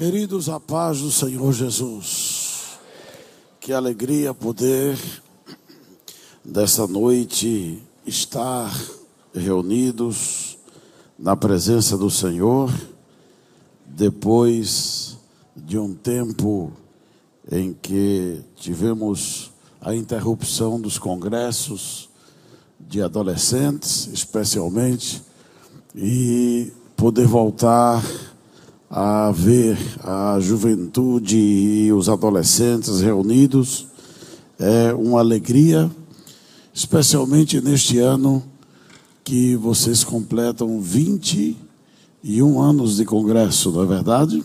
Queridos, a paz do Senhor Jesus. Que alegria poder, dessa noite, estar reunidos na presença do Senhor, depois de um tempo em que tivemos a interrupção dos congressos de adolescentes, especialmente, e poder voltar a ver a juventude e os adolescentes reunidos é uma alegria, especialmente neste ano que vocês completam 21 anos de congresso, não é verdade?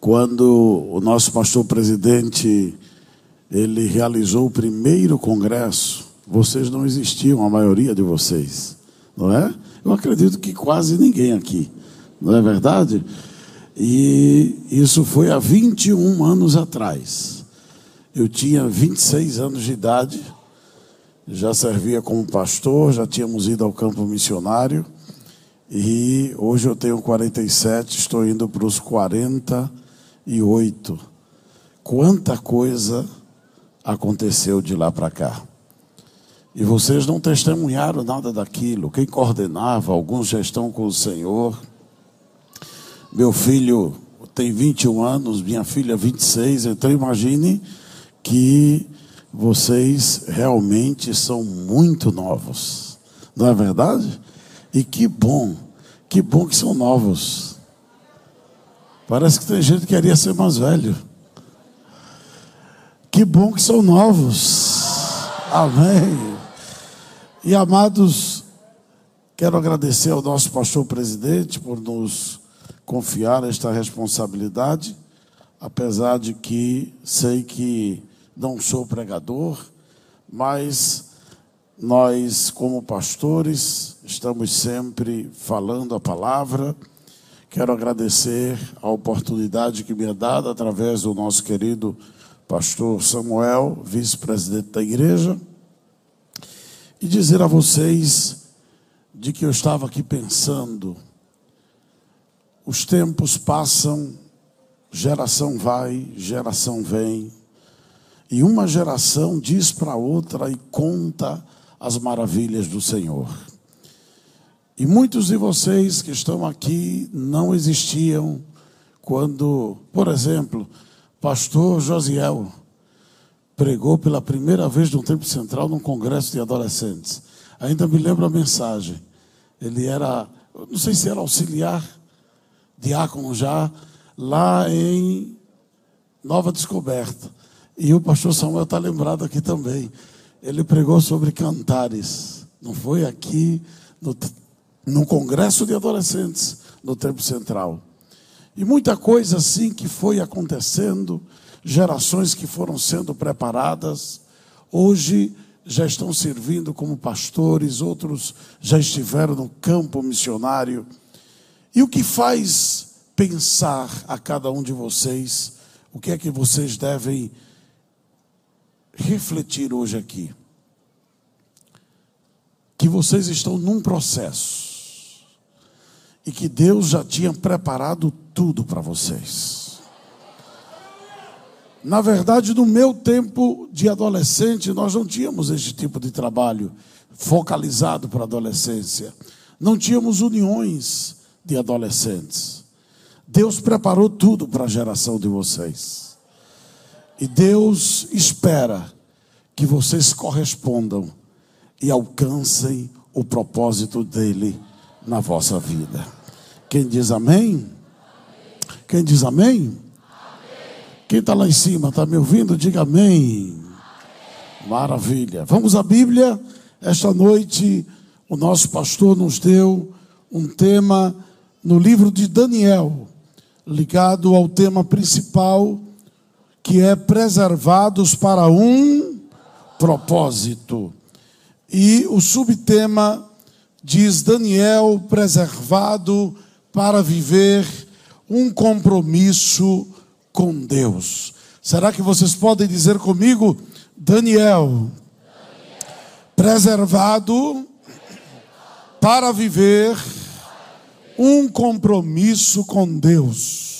Quando o nosso pastor presidente ele realizou o primeiro congresso, vocês não existiam, a maioria de vocês, não é? Eu acredito que quase ninguém aqui não é verdade? E isso foi há 21 anos atrás. Eu tinha 26 anos de idade, já servia como pastor, já tínhamos ido ao campo missionário. E hoje eu tenho 47, estou indo para os 48. Quanta coisa aconteceu de lá para cá. E vocês não testemunharam nada daquilo. Quem coordenava, alguns já estão com o Senhor. Meu filho tem 21 anos, minha filha 26, então imagine que vocês realmente são muito novos. Não é verdade? E que bom, que bom que são novos. Parece que tem gente que queria ser mais velho. Que bom que são novos. Amém. E amados, quero agradecer ao nosso pastor presidente por nos confiar esta responsabilidade, apesar de que sei que não sou pregador, mas nós, como pastores, estamos sempre falando a palavra. Quero agradecer a oportunidade que me é dada através do nosso querido pastor Samuel, vice-presidente da igreja, e dizer a vocês de que eu estava aqui pensando os tempos passam, geração vai, geração vem, e uma geração diz para outra e conta as maravilhas do Senhor. E muitos de vocês que estão aqui não existiam quando, por exemplo, pastor Josiel pregou pela primeira vez no Tempo Central num congresso de adolescentes. Ainda me lembro a mensagem. Ele era, não sei se era auxiliar diácono já, lá em Nova Descoberta. E o pastor Samuel está lembrado aqui também. Ele pregou sobre cantares. Não foi aqui no, no congresso de adolescentes no Tempo Central. E muita coisa assim que foi acontecendo, gerações que foram sendo preparadas, hoje já estão servindo como pastores, outros já estiveram no campo missionário. E o que faz pensar a cada um de vocês o que é que vocês devem refletir hoje aqui? Que vocês estão num processo e que Deus já tinha preparado tudo para vocês. Na verdade, no meu tempo de adolescente, nós não tínhamos esse tipo de trabalho focalizado para a adolescência. Não tínhamos uniões de adolescentes. Deus preparou tudo para a geração de vocês. E Deus espera que vocês correspondam e alcancem o propósito dele na vossa vida. Quem diz amém? Quem diz amém? Quem está lá em cima, está me ouvindo? Diga amém. Maravilha. Vamos à Bíblia. Esta noite, o nosso pastor nos deu um tema no livro de Daniel, ligado ao tema principal, que é preservados para um propósito. E o subtema diz Daniel preservado para viver um compromisso com Deus. Será que vocês podem dizer comigo, Daniel, Daniel. preservado para viver um compromisso com Deus.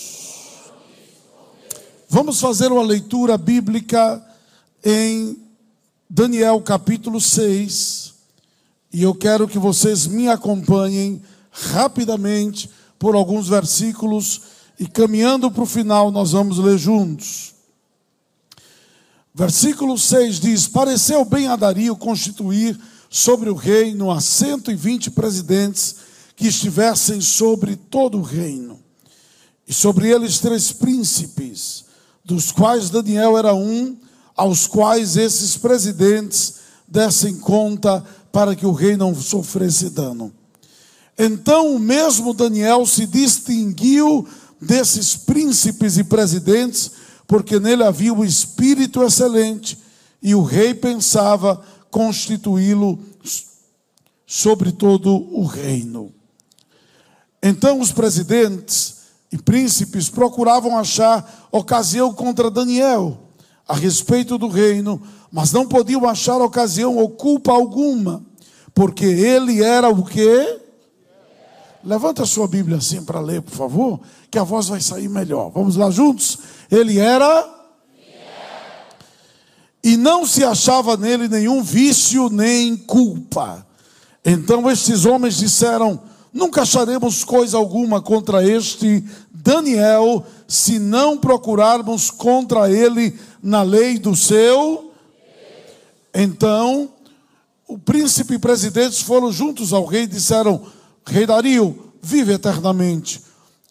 Vamos fazer uma leitura bíblica em Daniel capítulo 6. E eu quero que vocês me acompanhem rapidamente por alguns versículos e caminhando para o final nós vamos ler juntos. Versículo 6 diz: Pareceu bem a Dario constituir sobre o reino a 120 presidentes que estivessem sobre todo o reino, e sobre eles três príncipes, dos quais Daniel era um, aos quais esses presidentes dessem conta para que o rei não sofresse dano. Então o mesmo Daniel se distinguiu desses príncipes e presidentes, porque nele havia o um espírito excelente, e o rei pensava constituí-lo sobre todo o reino. Então os presidentes e príncipes procuravam achar ocasião contra Daniel a respeito do reino, mas não podiam achar ocasião ou culpa alguma, porque ele era o quê? Levanta a sua Bíblia assim para ler, por favor, que a voz vai sair melhor. Vamos lá juntos? Ele era e não se achava nele nenhum vício nem culpa. Então estes homens disseram: Nunca acharemos coisa alguma contra este Daniel, se não procurarmos contra ele na lei do seu. Então, o príncipe e presidentes foram juntos ao rei e disseram: Rei Dario, vive eternamente.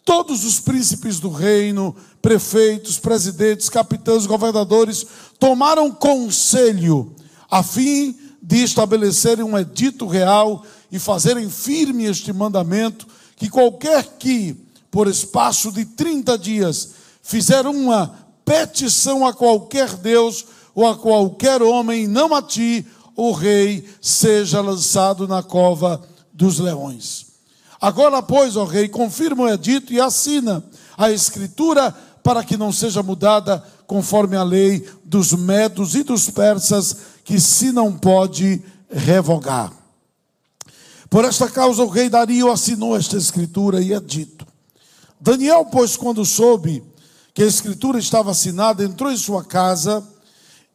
Todos os príncipes do reino, prefeitos, presidentes, capitães, governadores, tomaram conselho a fim de estabelecerem um edito real e fazerem firme este mandamento que qualquer que, por espaço de 30 dias, fizer uma petição a qualquer Deus ou a qualquer homem, não a ti, o rei, seja lançado na cova dos leões. Agora, pois, ó rei, confirma o edito e assina a escritura para que não seja mudada conforme a lei dos medos e dos persas, que se não pode revogar. Por esta causa o rei Dario assinou esta escritura e é dito. Daniel, pois, quando soube que a escritura estava assinada, entrou em sua casa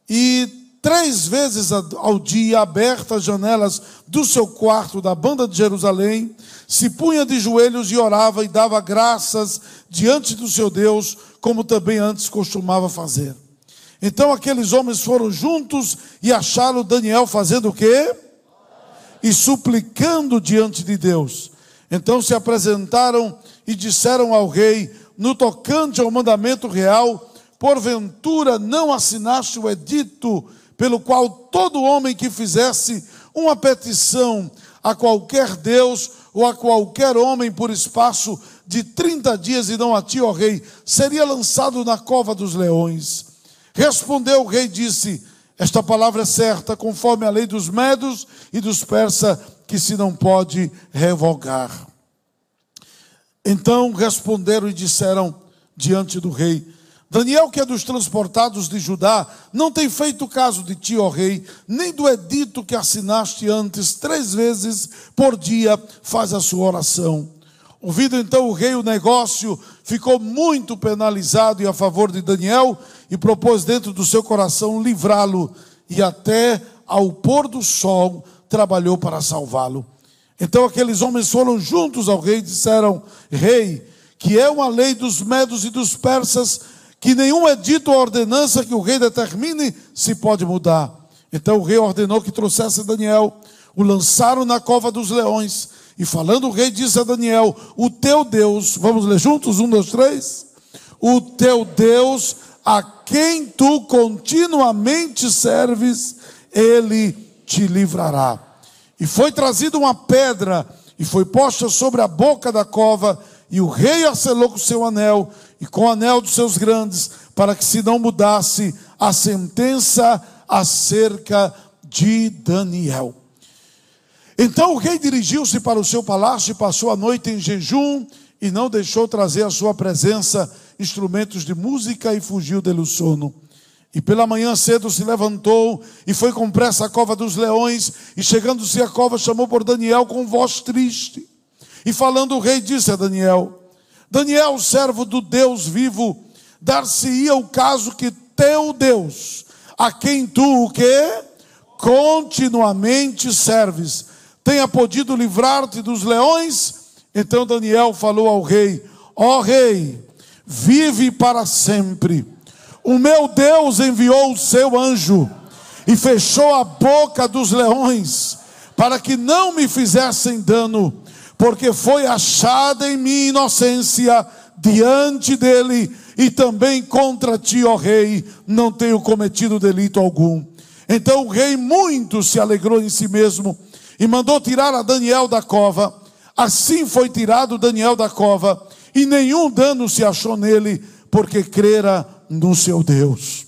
e três vezes ao dia, abertas as janelas do seu quarto da banda de Jerusalém, se punha de joelhos e orava e dava graças diante do seu Deus, como também antes costumava fazer. Então aqueles homens foram juntos e acharam Daniel fazendo o quê? E suplicando diante de Deus. Então se apresentaram e disseram ao rei, no tocante ao mandamento real, porventura não assinaste o edito pelo qual todo homem que fizesse uma petição a qualquer Deus ou a qualquer homem por espaço de 30 dias e não a ti, ó rei, seria lançado na cova dos leões. Respondeu o rei disse: Esta palavra é certa, conforme a lei dos medos e dos persas, que se não pode revogar. Então responderam e disseram diante do rei: Daniel, que é dos transportados de Judá, não tem feito caso de ti, ó rei, nem do edito que assinaste antes, três vezes por dia faz a sua oração. Ouvido então o rei o negócio, ficou muito penalizado e a favor de Daniel e propôs dentro do seu coração livrá-lo e até ao pôr do sol trabalhou para salvá-lo. Então aqueles homens foram juntos ao rei e disseram: Rei, que é uma lei dos medos e dos persas que nenhum edito ou ordenança que o rei determine se pode mudar. Então o rei ordenou que trouxesse Daniel, o lançaram na cova dos leões, e falando o rei disse a Daniel: O teu Deus, vamos ler juntos? Um, dois, três. O teu Deus, a quem tu continuamente serves, ele te livrará. E foi trazida uma pedra, e foi posta sobre a boca da cova, e o rei a selou com seu anel, e com o anel dos seus grandes, para que se não mudasse a sentença acerca de Daniel. Então o rei dirigiu-se para o seu palácio e passou a noite em jejum e não deixou trazer à sua presença instrumentos de música e fugiu dele o sono. E pela manhã cedo se levantou e foi com pressa à cova dos leões, e chegando-se à cova, chamou por Daniel com voz triste. E falando o rei, disse a Daniel: Daniel, servo do Deus vivo, dar-se-ia o caso que teu Deus, a quem tu o que? Continuamente serves, tenha podido livrar-te dos leões? Então Daniel falou ao rei: Ó oh, rei, vive para sempre. O meu Deus enviou o seu anjo e fechou a boca dos leões, para que não me fizessem dano, porque foi achada em mim inocência diante dele, e também contra ti, ó rei, não tenho cometido delito algum. Então o rei muito se alegrou em si mesmo e mandou tirar a Daniel da cova. Assim foi tirado Daniel da cova, e nenhum dano se achou nele, porque crera no seu Deus.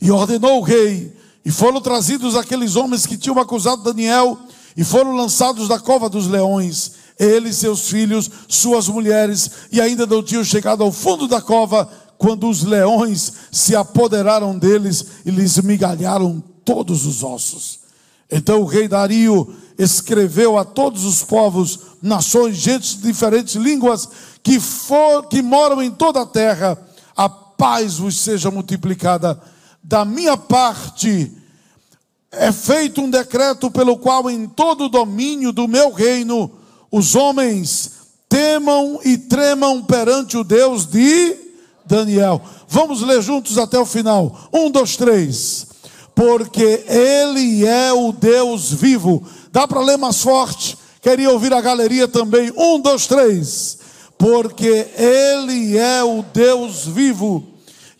E ordenou o rei, e foram trazidos aqueles homens que tinham acusado Daniel, e foram lançados da cova dos leões ele, seus filhos, suas mulheres, e ainda não tinham chegado ao fundo da cova, quando os leões se apoderaram deles e lhes migalharam todos os ossos. Então o rei Dario escreveu a todos os povos, nações, gentes de diferentes línguas que, for, que moram em toda a terra, a paz vos seja multiplicada. Da minha parte, é feito um decreto pelo qual em todo o domínio do meu reino os homens temam e tremam perante o Deus de Daniel. Vamos ler juntos até o final. Um, dois, três. Porque Ele é o Deus vivo. Dá para ler mais forte? Queria ouvir a galeria também. Um, dois, três. Porque Ele é o Deus vivo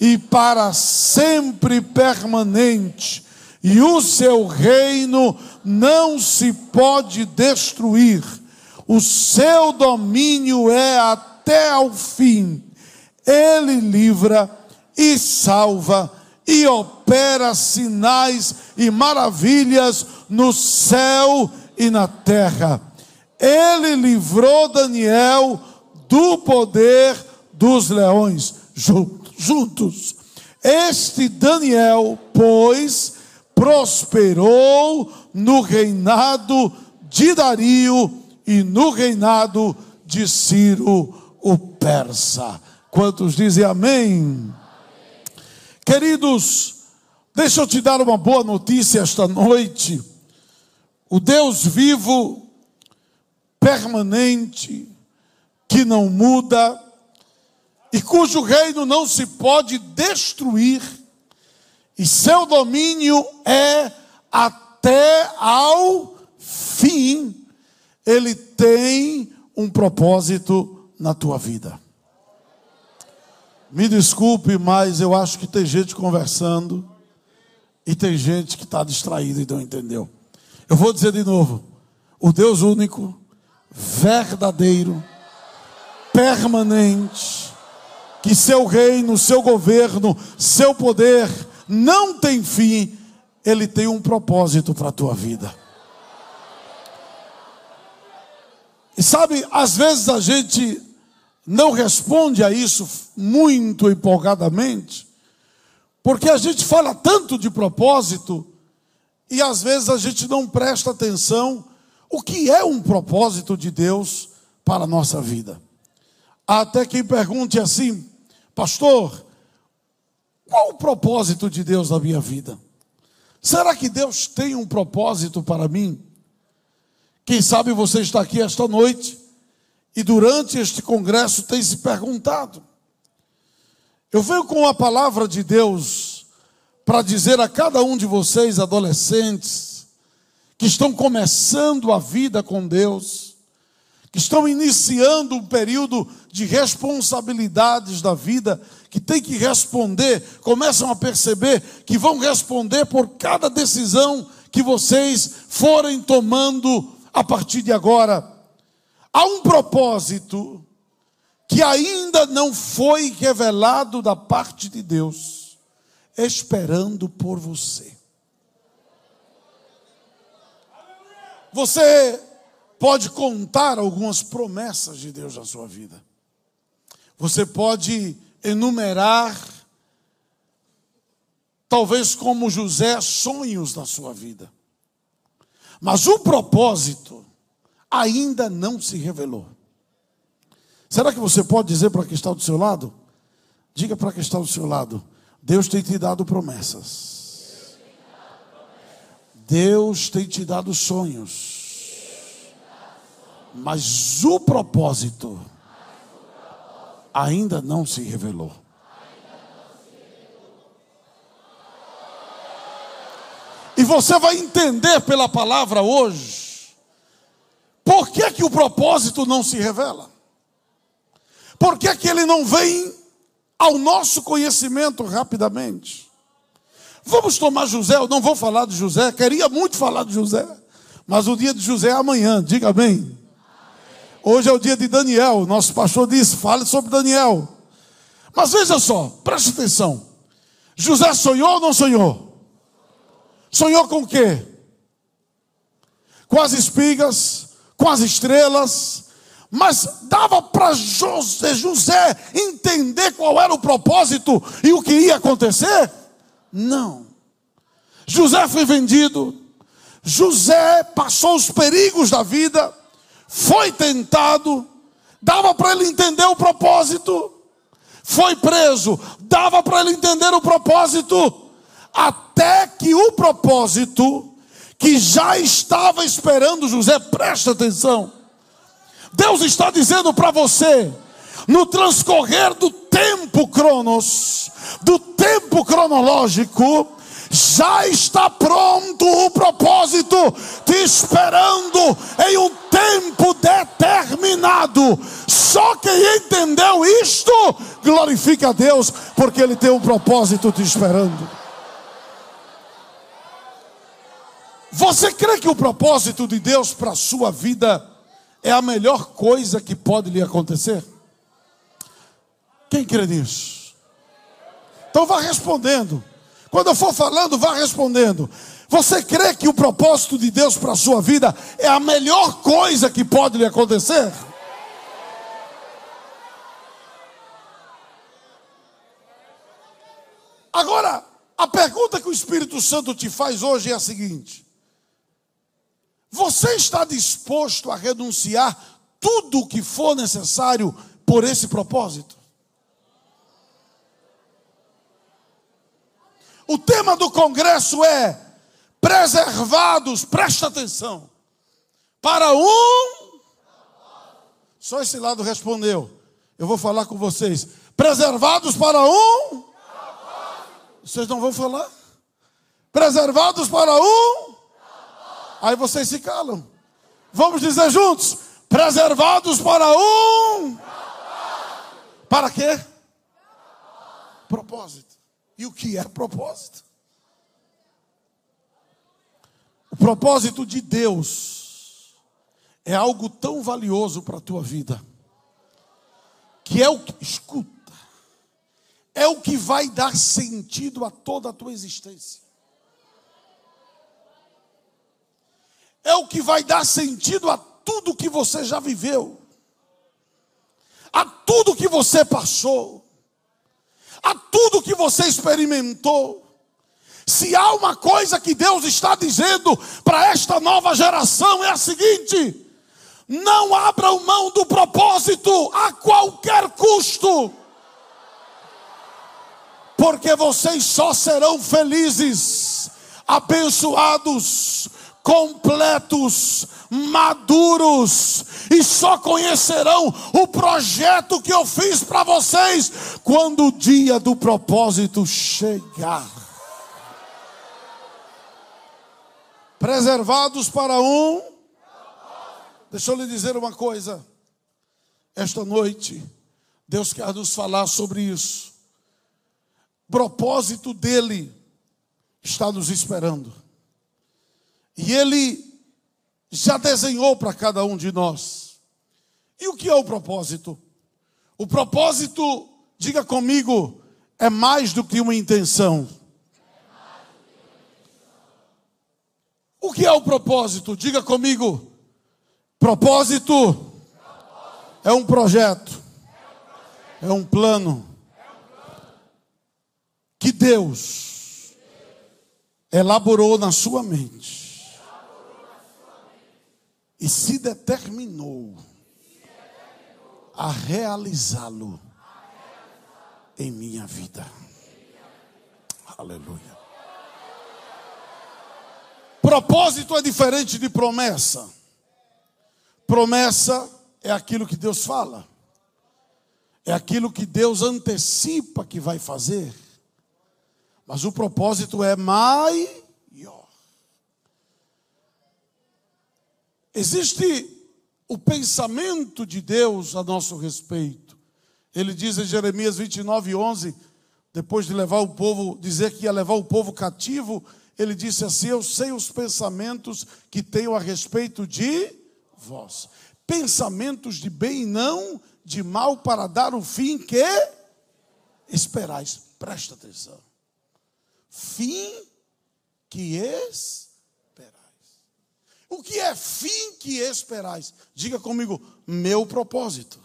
e para sempre permanente, e o seu reino não se pode destruir o seu domínio é até ao fim. Ele livra e salva e opera sinais e maravilhas no céu e na terra. Ele livrou Daniel do poder dos leões juntos. Este Daniel, pois, prosperou no reinado de Dario e no reinado de Ciro o persa. Quantos dizem amém? Queridos, deixa eu te dar uma boa notícia esta noite. O Deus vivo, permanente, que não muda e cujo reino não se pode destruir, e seu domínio é até ao fim ele tem um propósito na tua vida. Me desculpe, mas eu acho que tem gente conversando e tem gente que está distraída e não entendeu. Eu vou dizer de novo: o Deus único, verdadeiro, permanente, que seu reino, seu governo, seu poder não tem fim, ele tem um propósito para a tua vida. E sabe, às vezes a gente não responde a isso muito empolgadamente, porque a gente fala tanto de propósito e às vezes a gente não presta atenção o que é um propósito de Deus para a nossa vida. Até quem pergunte assim, pastor, qual o propósito de Deus na minha vida? Será que Deus tem um propósito para mim? Quem sabe você está aqui esta noite e durante este congresso tem se perguntado. Eu venho com a palavra de Deus para dizer a cada um de vocês, adolescentes, que estão começando a vida com Deus, que estão iniciando um período de responsabilidades da vida, que tem que responder, começam a perceber que vão responder por cada decisão que vocês forem tomando a partir de agora, há um propósito que ainda não foi revelado da parte de Deus, esperando por você. Você pode contar algumas promessas de Deus na sua vida. Você pode enumerar, talvez como José, sonhos na sua vida. Mas o propósito ainda não se revelou. Será que você pode dizer para quem está do seu lado? Diga para quem está ao seu lado: Deus tem te dado promessas. Deus tem te dado sonhos. Mas o propósito ainda não se revelou. E você vai entender pela palavra hoje por que, que o propósito não se revela. Por que, que ele não vem ao nosso conhecimento rapidamente? Vamos tomar José, eu não vou falar de José, queria muito falar de José, mas o dia de José é amanhã, diga bem. Hoje é o dia de Daniel, nosso pastor disse, fale sobre Daniel. Mas veja só, preste atenção. José sonhou ou não sonhou? Sonhou com o quê? Com as espigas, com as estrelas, mas dava para José, entender qual era o propósito e o que ia acontecer? Não. José foi vendido, José passou os perigos da vida, foi tentado, dava para ele entender o propósito, foi preso, dava para ele entender o propósito. Até que o propósito que já estava esperando José, presta atenção. Deus está dizendo para você, no transcorrer do tempo cronos, do tempo cronológico, já está pronto o propósito, te esperando em um tempo determinado. Só quem entendeu isto, glorifica a Deus, porque Ele tem um propósito te esperando. Você crê que o propósito de Deus para a sua vida é a melhor coisa que pode lhe acontecer? Quem crê nisso? Então vá respondendo. Quando eu for falando, vá respondendo. Você crê que o propósito de Deus para a sua vida é a melhor coisa que pode lhe acontecer? Agora, a pergunta que o Espírito Santo te faz hoje é a seguinte: você está disposto a renunciar tudo o que for necessário por esse propósito? O tema do congresso é preservados, presta atenção, para um. Só esse lado respondeu. Eu vou falar com vocês. Preservados para um. Vocês não vão falar? Preservados para um Aí vocês se calam. Vamos dizer juntos: preservados para um. Para quê? Propósito. E o que é propósito? O propósito de Deus é algo tão valioso para a tua vida, que é o que, escuta, é o que vai dar sentido a toda a tua existência. é o que vai dar sentido a tudo que você já viveu, a tudo que você passou, a tudo que você experimentou. Se há uma coisa que Deus está dizendo para esta nova geração, é a seguinte: não abram mão do propósito a qualquer custo, porque vocês só serão felizes, abençoados, completos, maduros, e só conhecerão o projeto que eu fiz para vocês quando o dia do propósito chegar. Preservados para um. Deixa eu lhe dizer uma coisa. Esta noite, Deus quer nos falar sobre isso. O propósito dele está nos esperando. E Ele já desenhou para cada um de nós. E o que é o propósito? O propósito, diga comigo, é mais do que uma intenção. O que é o propósito? Diga comigo. Propósito é um projeto, é um plano que Deus elaborou na sua mente e se determinou a realizá-lo em minha vida. Aleluia. Propósito é diferente de promessa. Promessa é aquilo que Deus fala, é aquilo que Deus antecipa que vai fazer. Mas o propósito é maior. Existe o pensamento de Deus a nosso respeito. Ele diz em Jeremias 29, 11, depois de levar o povo, dizer que ia levar o povo cativo, ele disse assim: Eu sei os pensamentos que tenho a respeito de vós. Pensamentos de bem e não de mal, para dar o fim que esperais. Presta atenção. Fim que esperais. O que é fim que esperais? Diga comigo, meu propósito.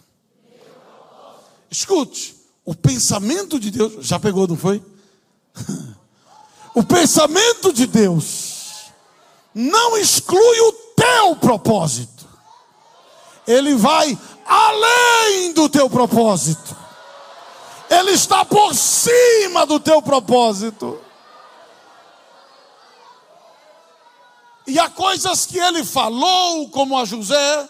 Escute, o pensamento de Deus, já pegou, não foi? o pensamento de Deus não exclui o teu propósito. Ele vai além do teu propósito. Ele está por cima do teu propósito. E há coisas que ele falou, como a José,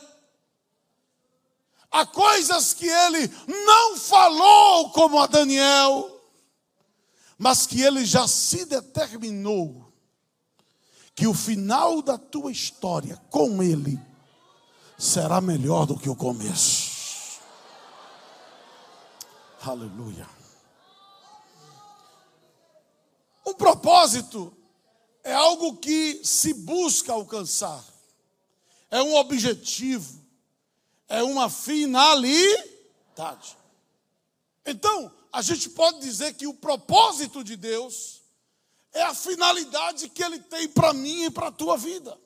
há coisas que ele não falou, como a Daniel, mas que ele já se determinou que o final da tua história com ele será melhor do que o começo. Aleluia. Um propósito é algo que se busca alcançar, é um objetivo, é uma finalidade. Então, a gente pode dizer que o propósito de Deus é a finalidade que Ele tem para mim e para a tua vida.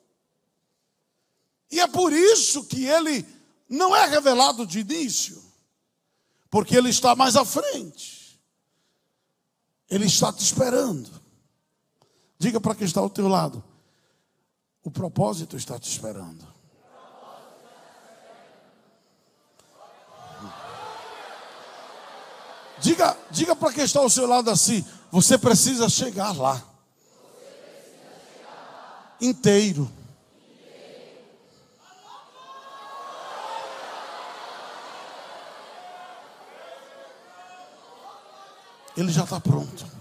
E é por isso que Ele não é revelado de início, porque Ele está mais à frente, Ele está te esperando. Diga para quem está ao teu lado: o propósito está te esperando. Diga, diga para quem está ao seu lado assim: você precisa chegar lá. Inteiro. Ele já está pronto.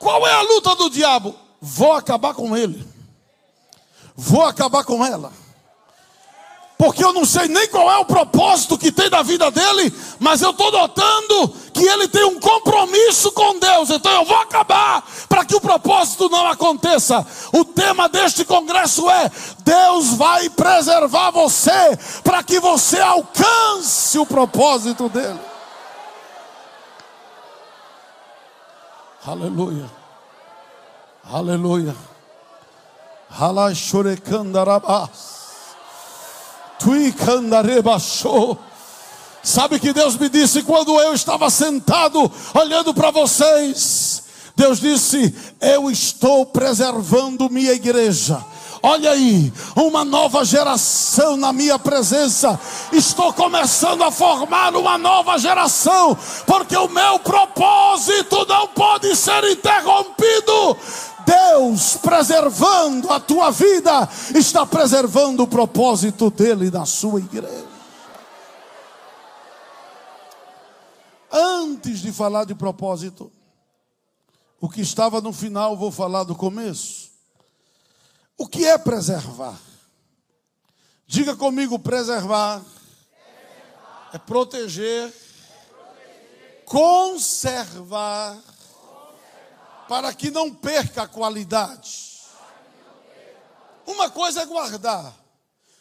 Qual é a luta do diabo? Vou acabar com ele. Vou acabar com ela. Porque eu não sei nem qual é o propósito que tem da vida dele, mas eu estou notando que ele tem um compromisso com Deus. Então eu vou acabar para que o propósito não aconteça. O tema deste congresso é: Deus vai preservar você para que você alcance o propósito dele. Aleluia. Aleluia. Halashurikandarabas. Tuikandarebashou. Sabe que Deus me disse quando eu estava sentado olhando para vocês? Deus disse: Eu estou preservando minha igreja Olha aí, uma nova geração na minha presença. Estou começando a formar uma nova geração, porque o meu propósito não pode ser interrompido. Deus preservando a tua vida, está preservando o propósito dele na sua igreja. Antes de falar de propósito, o que estava no final, vou falar do começo. O que é preservar? Diga comigo: preservar, preservar. É, proteger, é proteger, conservar, conservar, para que não perca a qualidade. Uma coisa é guardar.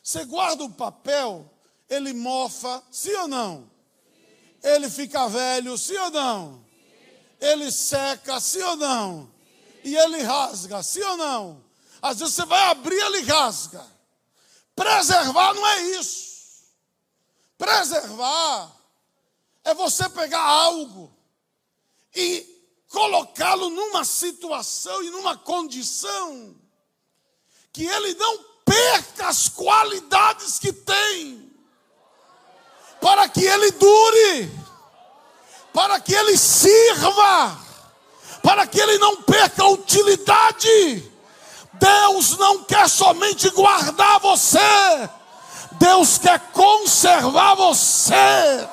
Você guarda o papel, ele mofa, sim ou não? Ele fica velho, sim ou não? Ele seca, sim ou não? E ele rasga, sim ou não? Às vezes você vai abrir, ele rasga. Preservar não é isso. Preservar é você pegar algo e colocá-lo numa situação e numa condição que ele não perca as qualidades que tem. para que ele dure, para que ele sirva, para que ele não perca a utilidade. Deus não quer somente guardar você, Deus quer conservar você.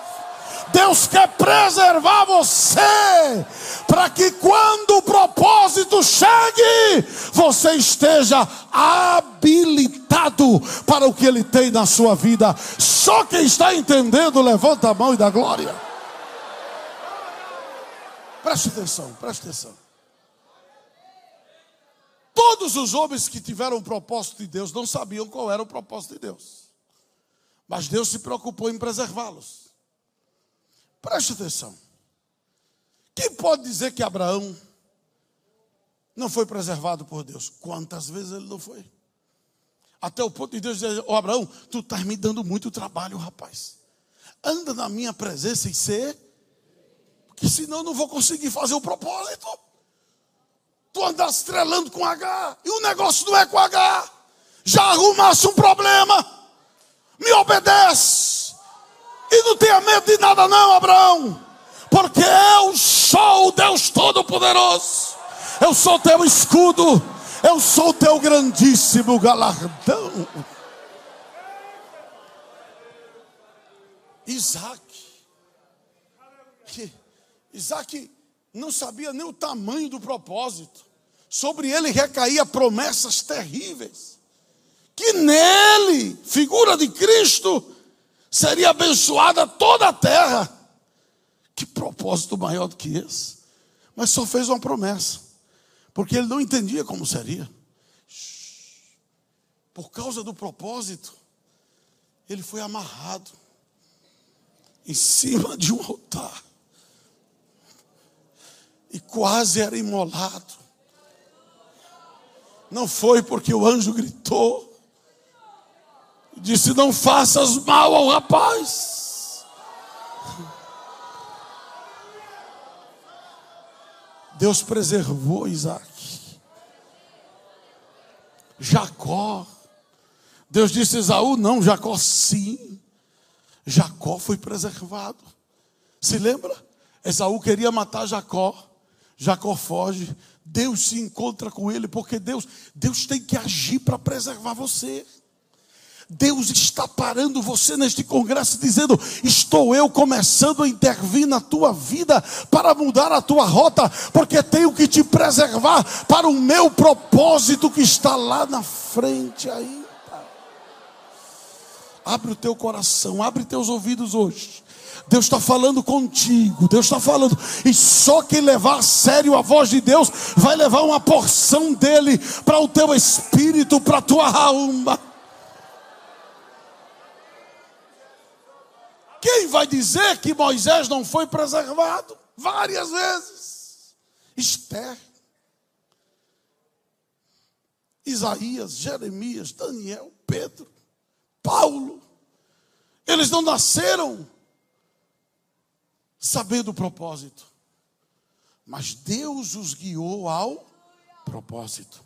Deus quer preservar você, para que quando o propósito chegue, você esteja habilitado para o que Ele tem na sua vida. Só quem está entendendo, levanta a mão e dá glória. Preste atenção, preste atenção. Todos os homens que tiveram o propósito de Deus não sabiam qual era o propósito de Deus. Mas Deus se preocupou em preservá-los. Preste atenção. Quem pode dizer que Abraão não foi preservado por Deus? Quantas vezes ele não foi? Até o ponto de Deus dizer: Ô oh, Abraão, tu estás me dando muito trabalho, rapaz. Anda na minha presença e ser, porque senão eu não vou conseguir fazer o propósito. Tu andas estrelando com H, e o negócio não é com H. Já arrumasse um problema, me obedece. E não tenha medo de nada, não, Abraão, porque eu sou o Deus Todo-Poderoso, eu sou teu escudo, eu sou teu grandíssimo galardão. Isaac, Isaac não sabia nem o tamanho do propósito, sobre ele recaía promessas terríveis, que nele, figura de Cristo, seria abençoada toda a terra. Que propósito maior do que esse? Mas só fez uma promessa, porque ele não entendia como seria. Por causa do propósito, ele foi amarrado em cima de um altar e quase era imolado. Não foi porque o anjo gritou, Disse: Não faças mal ao rapaz. Deus preservou Isaac. Jacó. Deus disse: Esaú, não, Jacó sim. Jacó foi preservado. Se lembra? Esaú queria matar Jacó. Jacó foge. Deus se encontra com ele, porque Deus, Deus tem que agir para preservar você. Deus está parando você neste congresso, dizendo: Estou eu começando a intervir na tua vida para mudar a tua rota, porque tenho que te preservar para o meu propósito que está lá na frente ainda. Abre o teu coração, abre teus ouvidos hoje. Deus está falando contigo, Deus está falando, e só quem levar a sério a voz de Deus vai levar uma porção dele para o teu espírito, para a tua alma. Quem vai dizer que Moisés não foi preservado? Várias vezes. Esther, Isaías, Jeremias, Daniel, Pedro, Paulo. Eles não nasceram sabendo o propósito, mas Deus os guiou ao propósito.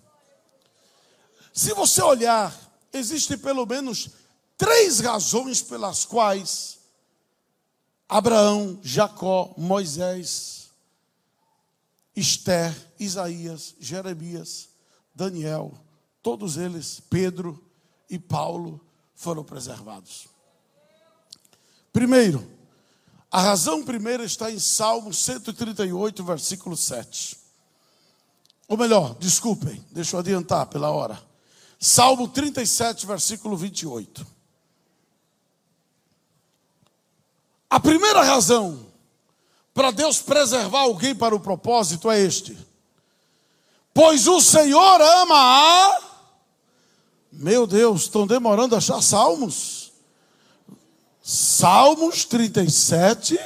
Se você olhar, existem pelo menos três razões pelas quais Abraão, Jacó, Moisés, Esther, Isaías, Jeremias, Daniel, todos eles, Pedro e Paulo, foram preservados. Primeiro, a razão primeira está em Salmo 138, versículo 7. Ou melhor, desculpem, deixa eu adiantar pela hora. Salmo 37, versículo 28. A primeira razão para Deus preservar alguém para o propósito é este: pois o Senhor ama a. Meu Deus, estão demorando a achar salmos? Salmos 37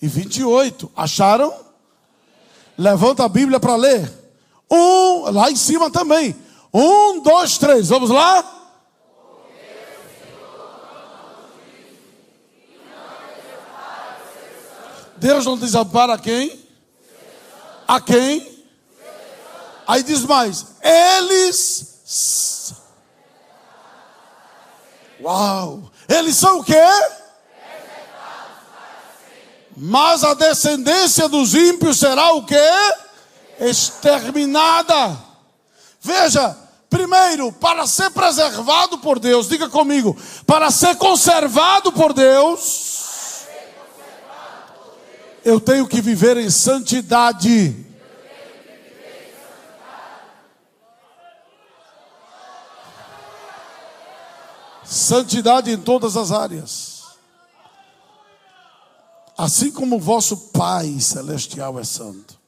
e 28. Acharam? Levanta a Bíblia para ler. Um, lá em cima também. Um, dois, três. Vamos lá? Deus não desampara quem? A quem? Aí diz mais: eles. Uau! Eles são o quê? Mas a descendência dos ímpios será o quê? Exterminada. Veja, primeiro, para ser preservado por Deus, diga comigo, para ser conservado por Deus, eu tenho que viver em santidade. Santidade em todas as áreas. Assim como o vosso Pai celestial é santo,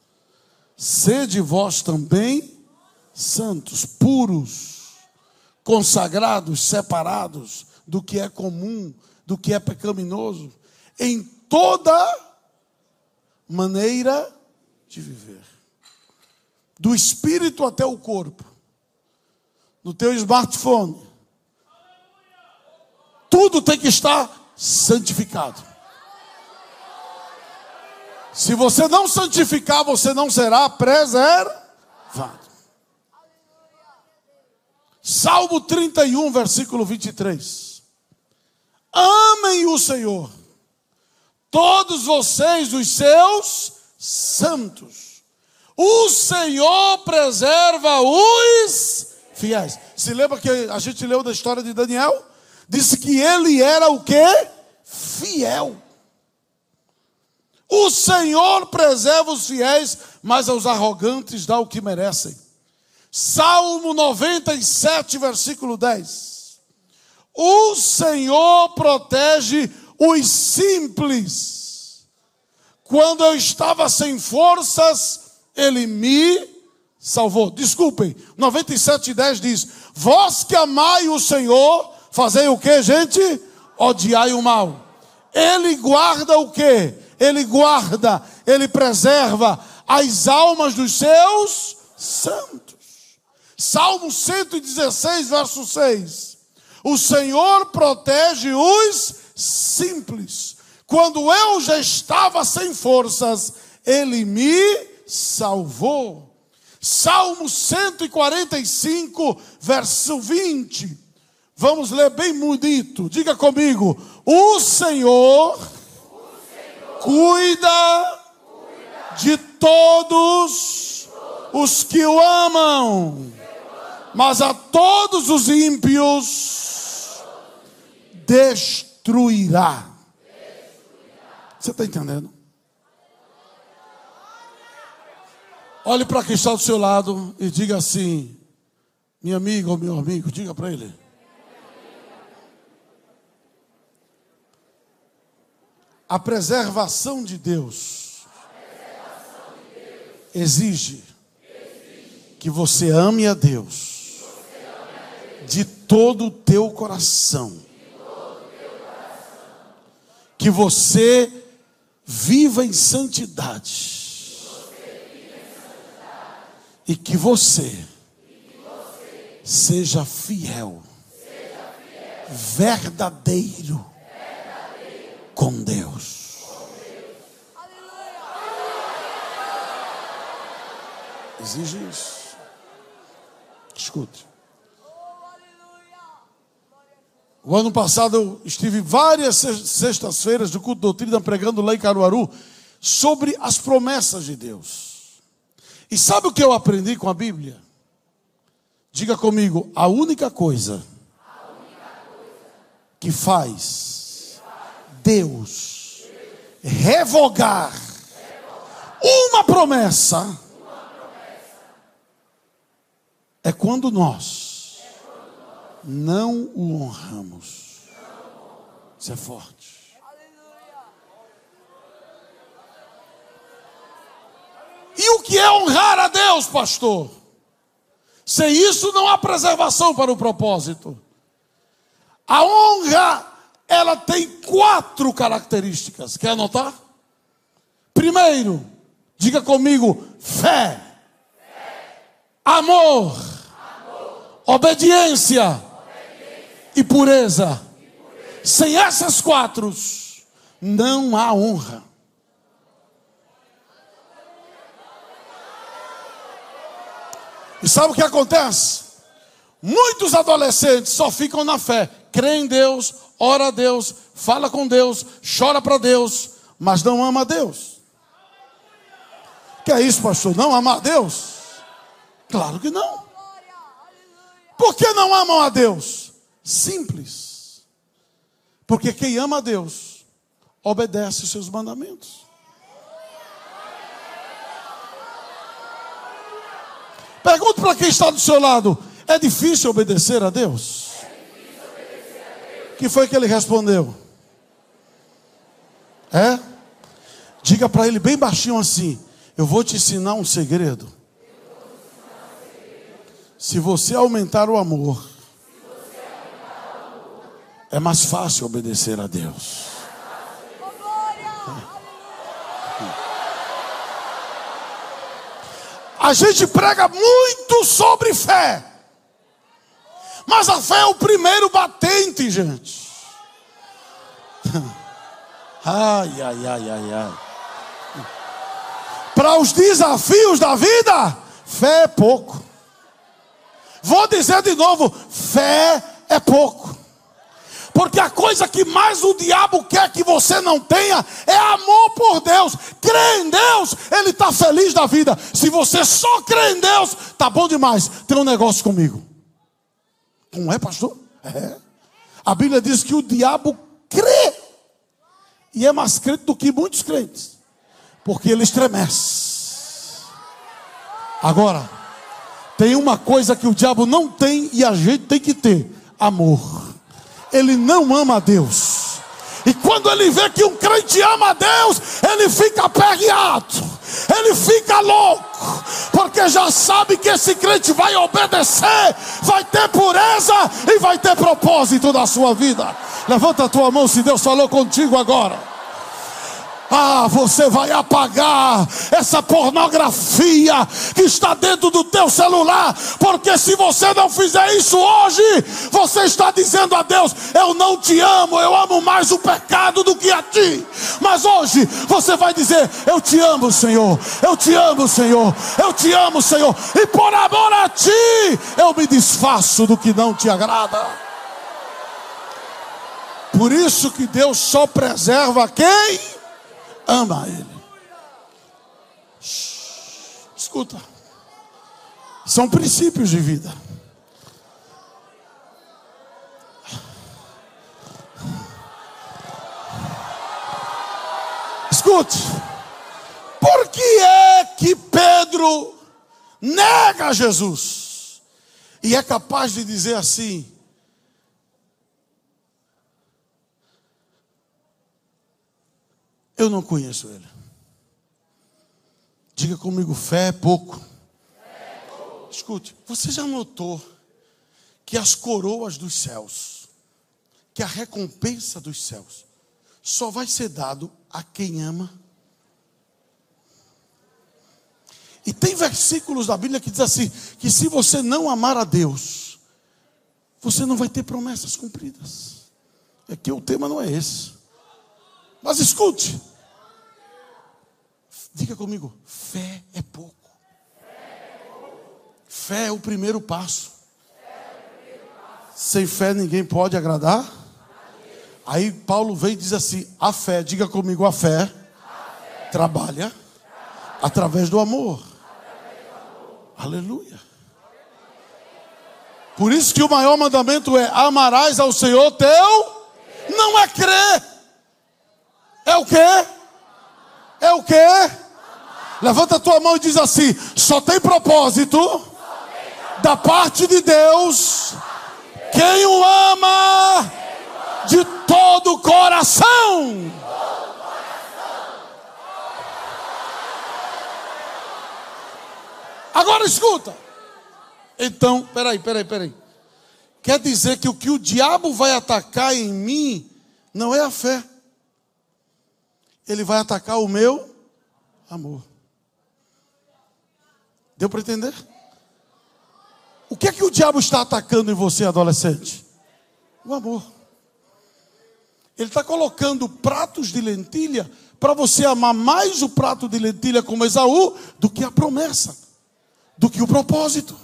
sede vós também santos, puros, consagrados, separados do que é comum, do que é pecaminoso, em toda maneira de viver. Do espírito até o corpo. No teu smartphone. Tudo tem que estar santificado. Se você não santificar, você não será preservado. Salmo 31, versículo 23. Amem o Senhor, todos vocês, os seus santos. O Senhor preserva os fiéis. Se lembra que a gente leu da história de Daniel? Disse que ele era o que? Fiel. O Senhor preserva os fiéis, mas aos arrogantes dá o que merecem. Salmo 97, versículo 10. O Senhor protege os simples. Quando eu estava sem forças, Ele me salvou. Desculpem, 97, 10 diz: Vós que amai o Senhor, fazei o que, gente? Odiai o mal. Ele guarda o que? Ele guarda, ele preserva as almas dos seus santos. Salmo 116, verso 6. O Senhor protege os simples. Quando eu já estava sem forças, Ele me salvou. Salmo 145, verso 20. Vamos ler bem bonito. Diga comigo: O Senhor, o Senhor cuida, cuida de todos, todos os que o amam mas a todos os ímpios destruirá. Você está entendendo? Olhe para quem está do seu lado e diga assim: minha amiga ou meu amigo, diga para ele. A preservação de Deus exige que você ame a Deus de todo o teu coração. Que você viva em santidade. E que você seja fiel, verdadeiro com Deus. Exige isso. Escute. O ano passado eu estive várias sextas-feiras do culto doutrina pregando lá em Caruaru sobre as promessas de Deus. E sabe o que eu aprendi com a Bíblia? Diga comigo, a única coisa, que faz Deus revogar uma promessa é quando nós não o honramos. Isso é forte. E o que é honrar a Deus, pastor? Sem isso não há preservação para o propósito. A honra, ela tem quatro características. Quer anotar? Primeiro, diga comigo: fé, fé. Amor, amor, obediência e pureza. Sem essas quatro, não há honra. E sabe o que acontece? Muitos adolescentes só ficam na fé, crê em Deus, ora a Deus, fala com Deus, chora para Deus, mas não ama a Deus. Que é isso, pastor? Não amar a Deus? Claro que não. Por que não amam a Deus? Simples. Porque quem ama a Deus obedece os seus mandamentos. Pergunto para quem está do seu lado: é difícil obedecer a Deus? Que foi que ele respondeu? É? Diga para ele bem baixinho assim: Eu vou te ensinar um segredo. Se você aumentar o amor, é mais fácil obedecer a Deus. A gente prega muito sobre fé. Mas a fé é o primeiro batente, gente. Ai, ai, ai, ai, ai. Para os desafios da vida, fé é pouco. Vou dizer de novo: fé é pouco. Porque a coisa que mais o diabo quer que você não tenha é amor por Deus. Crê em Deus, ele está feliz da vida. Se você só crê em Deus, tá bom demais. Tem um negócio comigo. Não é, pastor? É. A Bíblia diz que o diabo crê. E é mais crente do que muitos crentes. Porque ele estremece. Agora, tem uma coisa que o diabo não tem e a gente tem que ter: amor ele não ama a Deus. E quando ele vê que um crente ama a Deus, ele fica perreado, ele fica louco, porque já sabe que esse crente vai obedecer, vai ter pureza e vai ter propósito na sua vida. Levanta a tua mão se Deus falou contigo agora. Ah, você vai apagar essa pornografia que está dentro do teu celular, porque se você não fizer isso hoje, você está dizendo a Deus: Eu não te amo, eu amo mais o pecado do que a ti. Mas hoje você vai dizer: Eu te amo, Senhor, eu te amo, Senhor, eu te amo, Senhor, e por amor a ti, eu me desfaço do que não te agrada. Por isso que Deus só preserva quem? Ama Ele. Escuta, são princípios de vida. Escute, por que é que Pedro nega Jesus e é capaz de dizer assim: Eu não conheço ele. Diga comigo, fé é pouco. Escute, você já notou que as coroas dos céus, que a recompensa dos céus, só vai ser dado a quem ama? E tem versículos da Bíblia que diz assim: que se você não amar a Deus, você não vai ter promessas cumpridas. É que o tema não é esse. Mas escute. Diga comigo, fé é pouco. Fé é o primeiro passo. Sem fé ninguém pode agradar. Aí Paulo vem e diz assim: a fé, diga comigo, a fé, trabalha, através do amor. Aleluia. Por isso que o maior mandamento é: amarás ao Senhor teu, não é crer. É o que? É o que? Levanta a tua mão e diz assim: só tem propósito da parte de Deus quem o ama de todo o coração. Agora escuta. Então, peraí, peraí, peraí. Quer dizer que o que o diabo vai atacar em mim não é a fé ele vai atacar o meu amor. Deu para entender? O que é que o diabo está atacando em você, adolescente? O amor. Ele está colocando pratos de lentilha para você amar mais o prato de lentilha como Esaú do que a promessa, do que o propósito.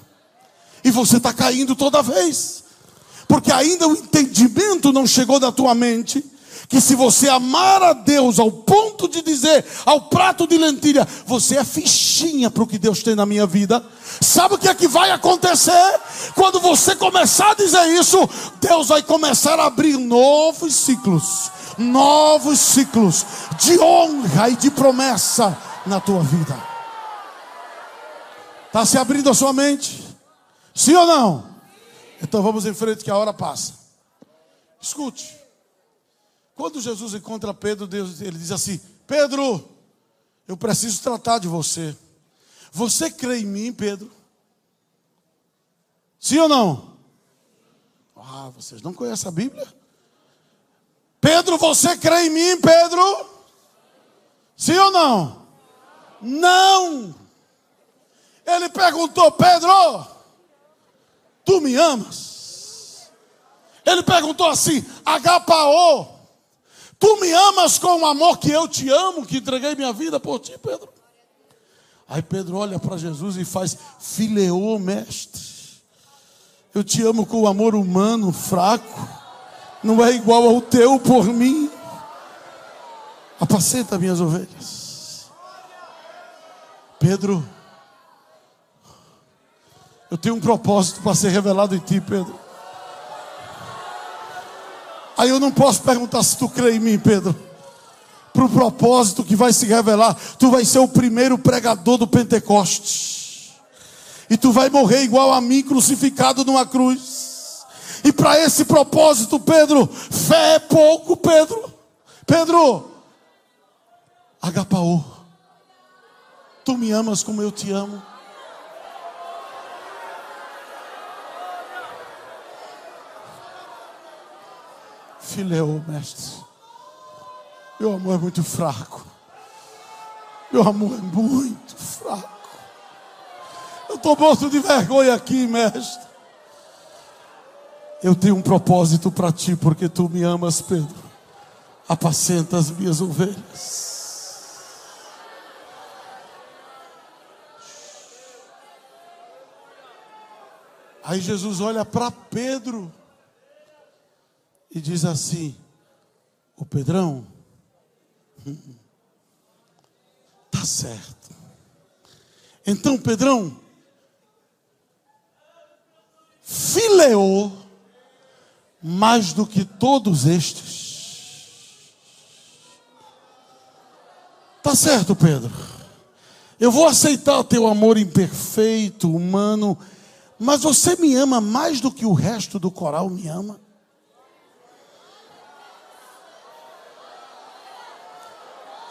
E você está caindo toda vez, porque ainda o entendimento não chegou na tua mente que se você amar a Deus ao ponto de dizer ao prato de lentilha, você é fichinha para o que Deus tem na minha vida, sabe o que é que vai acontecer? Quando você começar a dizer isso, Deus vai começar a abrir novos ciclos, novos ciclos de honra e de promessa na tua vida. Está se abrindo a sua mente? Sim ou não? Então vamos em frente que a hora passa. Escute. Quando Jesus encontra Pedro, Deus, ele diz assim: Pedro, eu preciso tratar de você. Você crê em mim, Pedro? Sim ou não? Ah, vocês não conhecem a Bíblia? Pedro, você crê em mim, Pedro? Sim ou não? Não. Ele perguntou, Pedro, tu me amas? Ele perguntou assim, Agapao, Tu me amas com o amor que eu te amo, que entreguei minha vida por ti, Pedro. Aí Pedro olha para Jesus e faz: Fileô, mestre. Eu te amo com o amor humano, fraco. Não é igual ao teu por mim. Apacenta minhas ovelhas. Pedro, eu tenho um propósito para ser revelado em ti, Pedro. Aí eu não posso perguntar se tu crê em mim, Pedro. Para o propósito que vai se revelar, tu vai ser o primeiro pregador do Pentecostes. E tu vai morrer igual a mim, crucificado numa cruz. E para esse propósito, Pedro, fé é pouco, Pedro. Pedro, agapaô. Tu me amas como eu te amo. Filéu, mestre. Meu amor é muito fraco. Meu amor é muito fraco. Eu estou morto de vergonha aqui, mestre. Eu tenho um propósito para ti, porque tu me amas, Pedro. Apacenta as minhas ovelhas. Aí Jesus olha para Pedro e diz assim: O Pedrão, tá certo. Então, Pedrão, fileou mais do que todos estes. Tá certo, Pedro. Eu vou aceitar o teu amor imperfeito, humano, mas você me ama mais do que o resto do coral me ama.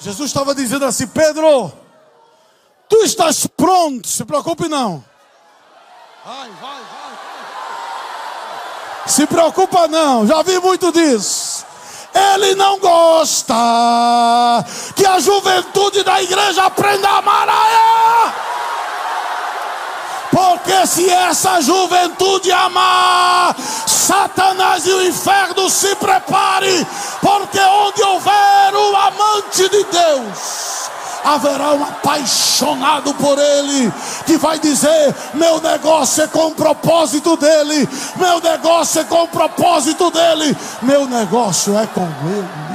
Jesus estava dizendo assim: Pedro, tu estás pronto, se preocupe não. Vai, vai, vai. Se preocupa não, já vi muito disso. Ele não gosta que a juventude da igreja aprenda a amar a. Porque se essa juventude amar, Satanás e o inferno se prepare, porque onde houver o amante de Deus, haverá um apaixonado por Ele, que vai dizer: Meu negócio é com o propósito dEle, meu negócio é com o propósito dEle, meu negócio é com Ele.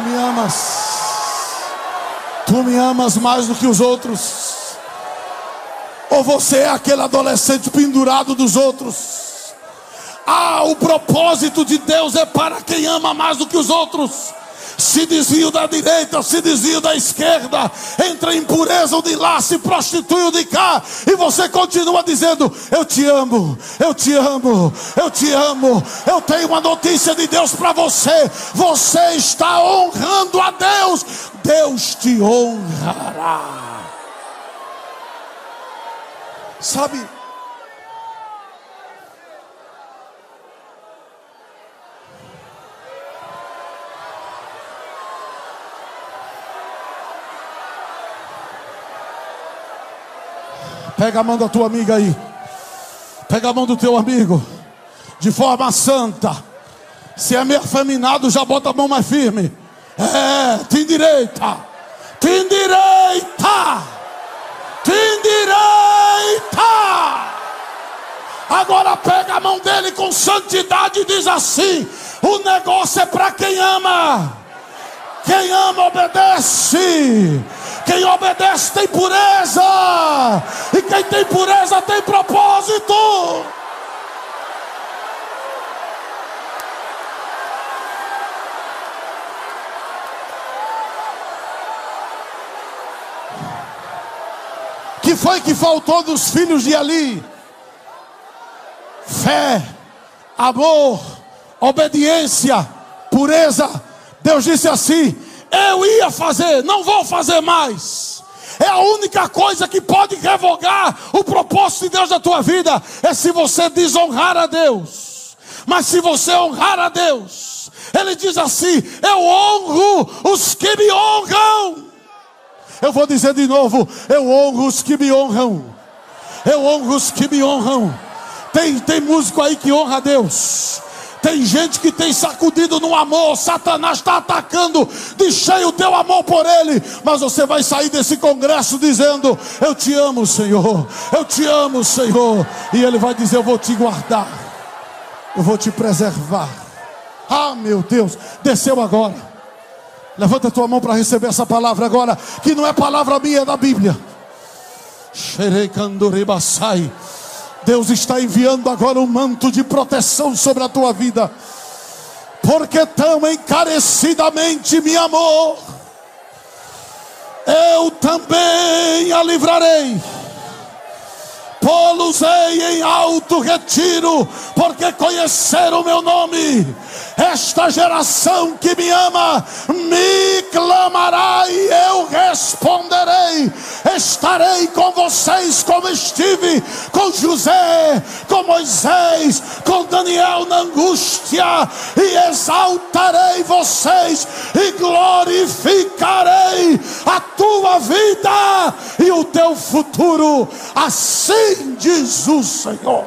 Me amas. Tu me amas mais do que os outros. Ou você é aquele adolescente pendurado dos outros. Ah, o propósito de Deus é para quem ama mais do que os outros se desvio da direita, se desvio da esquerda, entra em pureza de lá, se prostituiu de cá, e você continua dizendo: Eu te amo, eu te amo, eu te amo. Eu tenho uma notícia de Deus para você: você está honrando a Deus, Deus te honrará. Sabe? Pega a mão da tua amiga aí. Pega a mão do teu amigo. De forma santa. Se é meio afeminado, já bota a mão mais firme. É, tem direita. Tem endireita, te endireita. Agora pega a mão dele com santidade e diz assim: o negócio é para quem ama. Quem ama obedece. Quem obedece tem pureza. E quem tem pureza tem propósito. que foi que faltou dos filhos de Eli? Fé, amor, obediência, pureza. Deus disse assim: Eu ia fazer, não vou fazer mais. É a única coisa que pode revogar o propósito de Deus na tua vida é se você desonrar a Deus. Mas se você honrar a Deus, Ele diz assim: Eu honro os que me honram. Eu vou dizer de novo: Eu honro os que me honram. Eu honro os que me honram. Tem, tem músico aí que honra a Deus. Tem gente que tem sacudido no amor, Satanás está atacando de cheio o teu amor por ele, mas você vai sair desse congresso dizendo: Eu te amo, Senhor, eu te amo, Senhor, e ele vai dizer: Eu vou te guardar, eu vou te preservar. Ah, meu Deus, desceu agora. Levanta a tua mão para receber essa palavra agora, que não é palavra minha, é da Bíblia. Xerei candoribasai. Deus está enviando agora um manto de proteção sobre a tua vida, porque tão encarecidamente me amou, eu também a livrarei. Pô-los-ei em alto retiro, porque conheceram o meu nome esta geração que me ama me clamará e eu responderei. Estarei com vocês como estive com José, com Moisés, com Daniel na angústia, e exaltarei vocês e glorificarei a tua vida e o teu futuro. Assim diz o Senhor.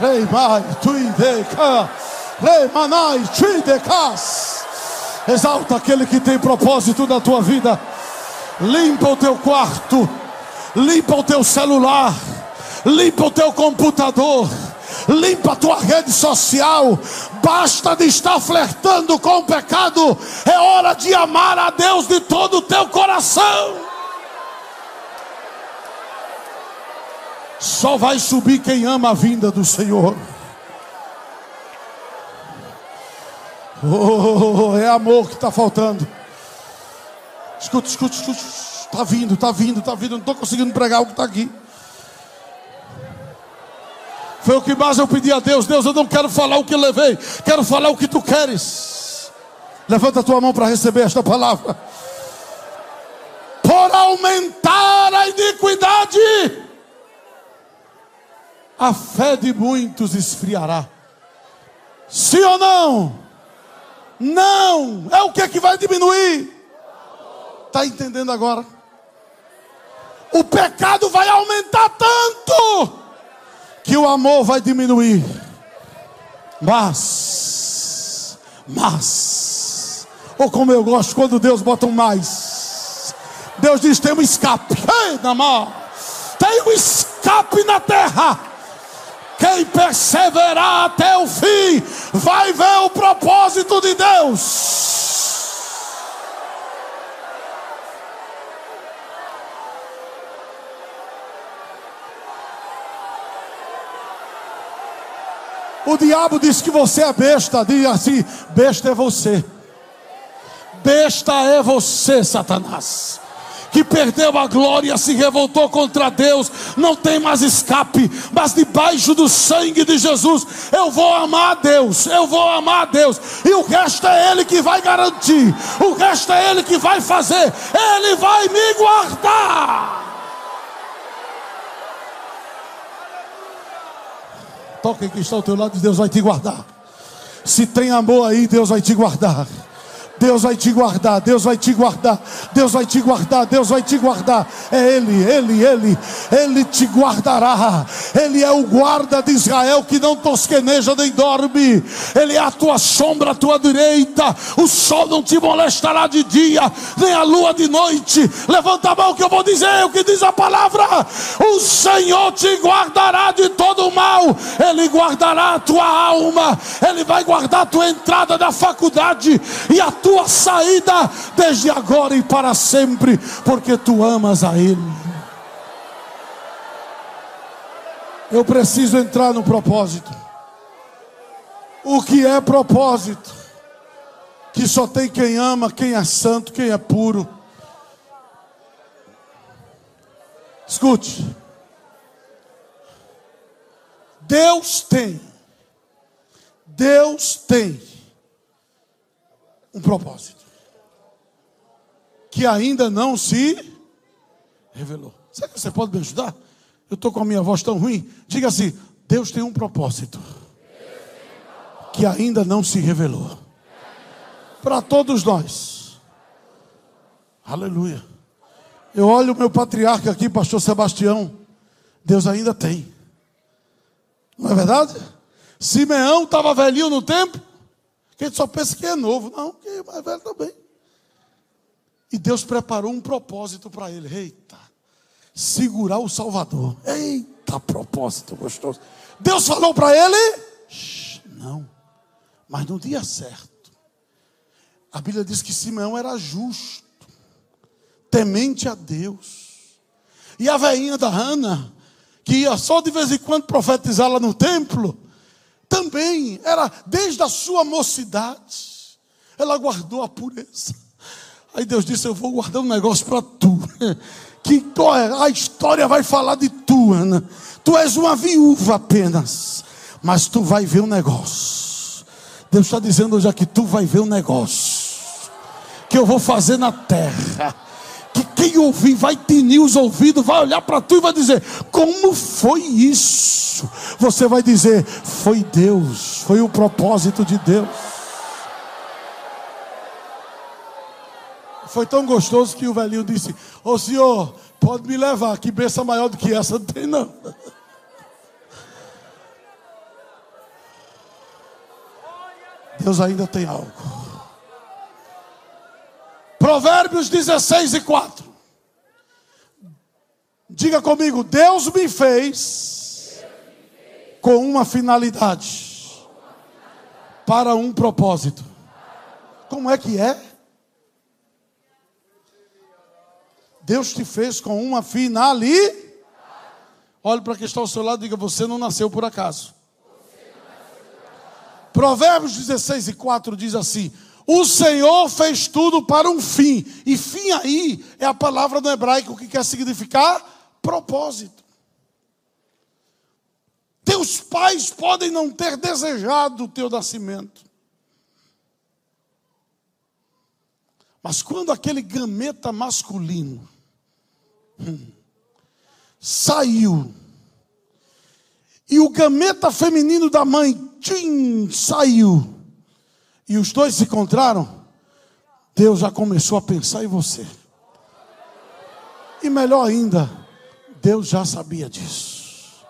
Rei mai tuideca, rei manai tuidecas. Exalta aquele que tem propósito na tua vida. Limpa o teu quarto, limpa o teu celular, limpa o teu computador, limpa a tua rede social. Basta de estar flertando com o pecado. É hora de amar a Deus de todo o teu coração. Só vai subir quem ama a vinda do Senhor. Oh, é amor que está faltando. Escuta, escuta, escuta. Está vindo, está vindo, está vindo. Não estou conseguindo pregar o que está aqui. Foi o que mais eu pedi a Deus. Deus, eu não quero falar o que levei. Quero falar o que tu queres. Levanta a tua mão para receber esta palavra. Por aumentar a iniquidade a fé de muitos esfriará. Sim ou não? Não. É o que é que vai diminuir? Está entendendo agora? O pecado vai aumentar tanto que o amor vai diminuir. Mas, mas, ou como eu gosto quando Deus bota um mais. Deus diz: tem um escape. Ei, tem um escape na terra. Quem perseverar até o fim vai ver o propósito de Deus. O diabo diz que você é besta, diz assim: besta é você. Besta é você, Satanás que perdeu a glória, se revoltou contra Deus, não tem mais escape, mas debaixo do sangue de Jesus, eu vou amar a Deus, eu vou amar a Deus, e o resto é Ele que vai garantir, o resto é Ele que vai fazer, Ele vai me guardar. Toque que está ao teu lado, Deus vai te guardar. Se tem amor aí, Deus vai te guardar. Deus vai te guardar, Deus vai te guardar, Deus vai te guardar, Deus vai te guardar. É Ele, Ele, Ele, Ele te guardará. Ele é o guarda de Israel que não tosqueneja nem dorme. Ele é a tua sombra, a tua direita. O sol não te molestará de dia, nem a lua de noite. Levanta a mão que eu vou dizer o que diz a palavra. O Senhor te guardará de todo o mal. Ele guardará a tua alma. Ele vai guardar a tua entrada da faculdade e a tua saída desde agora e para sempre, porque tu amas a Ele. Eu preciso entrar no propósito. O que é propósito? Que só tem quem ama, quem é santo, quem é puro. Escute. Deus tem. Deus tem um propósito que ainda não se revelou. Será que você pode me ajudar? Eu estou com a minha voz tão ruim. Diga assim: Deus tem um propósito que ainda não se revelou para todos nós. Aleluia. Eu olho o meu patriarca aqui, pastor Sebastião. Deus ainda tem. Não é verdade? Simeão estava velhinho no tempo. Quem só pensa que é novo. Não, que é mais velho também. E Deus preparou um propósito para ele. Eita, segurar o Salvador. Eita, propósito gostoso. Deus falou para ele: não, mas no dia certo. A Bíblia diz que Simeão era justo, temente a Deus. E a veinha da Ana, que ia só de vez em quando profetizar lá no templo, também era desde a sua mocidade, ela guardou a pureza. Aí Deus disse: Eu vou guardar um negócio para tu. Que a história vai falar de tu, Ana. Tu és uma viúva apenas, mas tu vai ver um negócio. Deus está dizendo hoje aqui: tu vai ver um negócio que eu vou fazer na terra. Que quem ouvir vai tinir os ouvidos, vai olhar para tu e vai dizer: Como foi isso? Você vai dizer: Foi Deus, foi o propósito de Deus. Foi tão gostoso que o velhinho disse: Ô senhor, pode me levar, que bênção maior do que essa não tem não. Deus ainda tem algo. Provérbios 16 e 4. Diga comigo: Deus me fez com uma finalidade, para um propósito. Como é que é? Deus te fez com uma finalidade. Olhe para quem está ao seu lado e diga: Você não nasceu por acaso. Provérbios 16 e 4 diz assim: O Senhor fez tudo para um fim. E fim aí é a palavra no hebraico que quer significar propósito. Teus pais podem não ter desejado o teu nascimento. Mas quando aquele gameta masculino hum, saiu, e o gameta feminino da mãe tchim, saiu, e os dois se encontraram, Deus já começou a pensar em você. E melhor ainda, Deus já sabia disso.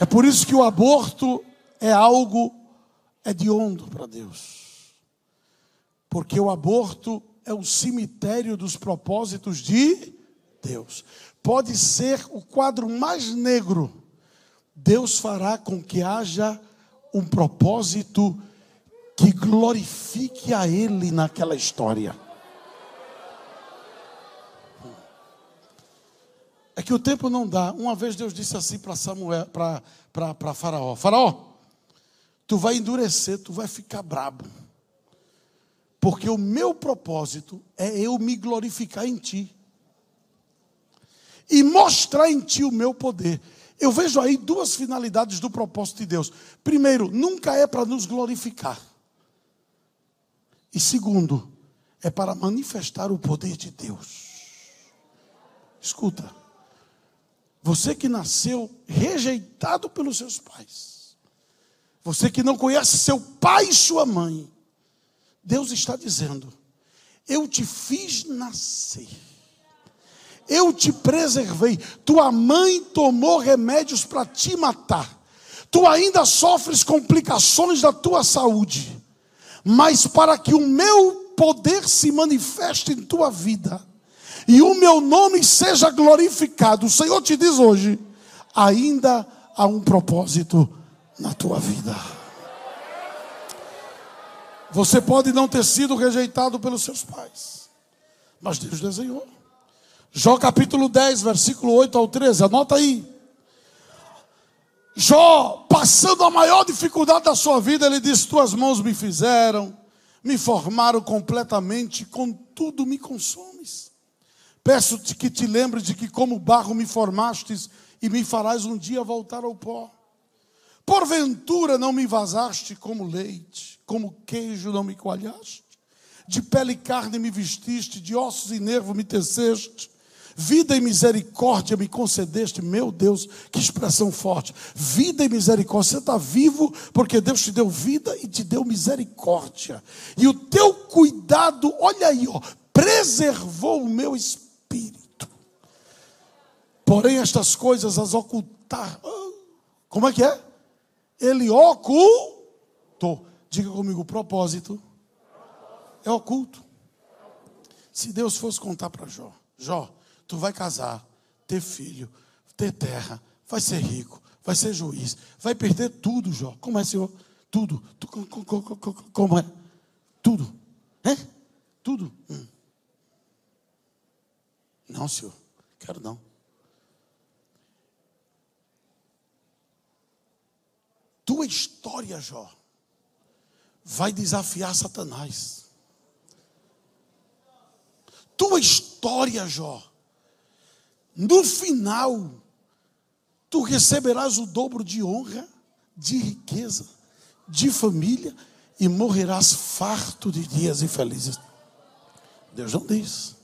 É por isso que o aborto é algo hediondo para Deus. Porque o aborto é o cemitério dos propósitos de Deus. Pode ser o quadro mais negro. Deus fará com que haja um propósito que glorifique a Ele naquela história. É que o tempo não dá. Uma vez Deus disse assim para Samuel, para Faraó: Faraó, tu vai endurecer, tu vai ficar brabo. Porque o meu propósito é eu me glorificar em ti. E mostrar em ti o meu poder. Eu vejo aí duas finalidades do propósito de Deus. Primeiro, nunca é para nos glorificar. E segundo, é para manifestar o poder de Deus. Escuta. Você que nasceu rejeitado pelos seus pais. Você que não conhece seu pai e sua mãe. Deus está dizendo eu te fiz nascer. Eu te preservei. Tua mãe tomou remédios para te matar. Tu ainda sofres complicações da tua saúde. Mas para que o meu poder se manifeste em tua vida e o meu nome seja glorificado, o Senhor te diz hoje: ainda há um propósito na tua vida. Você pode não ter sido rejeitado pelos seus pais, mas Deus desenhou. Jó capítulo 10, versículo 8 ao 13, anota aí. Jó, passando a maior dificuldade da sua vida, ele diz: Tuas mãos me fizeram, me formaram completamente, contudo me consumes. Peço-te que te lembre de que, como barro, me formastes e me farás um dia voltar ao pó. Porventura não me vazaste como leite, como queijo não me coalhaste, de pele e carne me vestiste, de ossos e nervo me teceste, vida e misericórdia me concedeste, meu Deus, que expressão forte. Vida e misericórdia, você está vivo porque Deus te deu vida e te deu misericórdia, e o teu cuidado, olha aí, ó, preservou o meu espírito. Porém, estas coisas as ocultar. Como é que é? ele ocultou. Diga comigo, propósito é oculto. Se Deus fosse contar para Jó, Jó, tu vai casar, ter filho, ter terra, vai ser rico, vai ser juiz, vai perder tudo, Jó. Como é, Senhor? Tudo. Como é? Tudo. É? Tudo. Hum. Não, Senhor, quero não. tua história, Jó, vai desafiar Satanás. Tua história, Jó, no final, tu receberás o dobro de honra, de riqueza, de família e morrerás farto de dias infelizes. Deus não diz.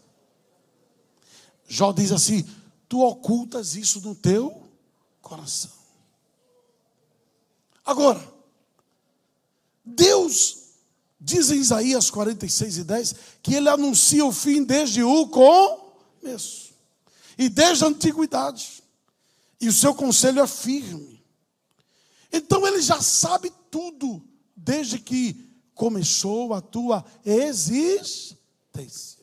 Jó diz assim: tu ocultas isso no teu coração. Agora, Deus diz em Isaías 46 e 10 que ele anuncia o fim desde o começo e desde a antiguidade, e o seu conselho é firme. Então ele já sabe tudo desde que começou a tua existência.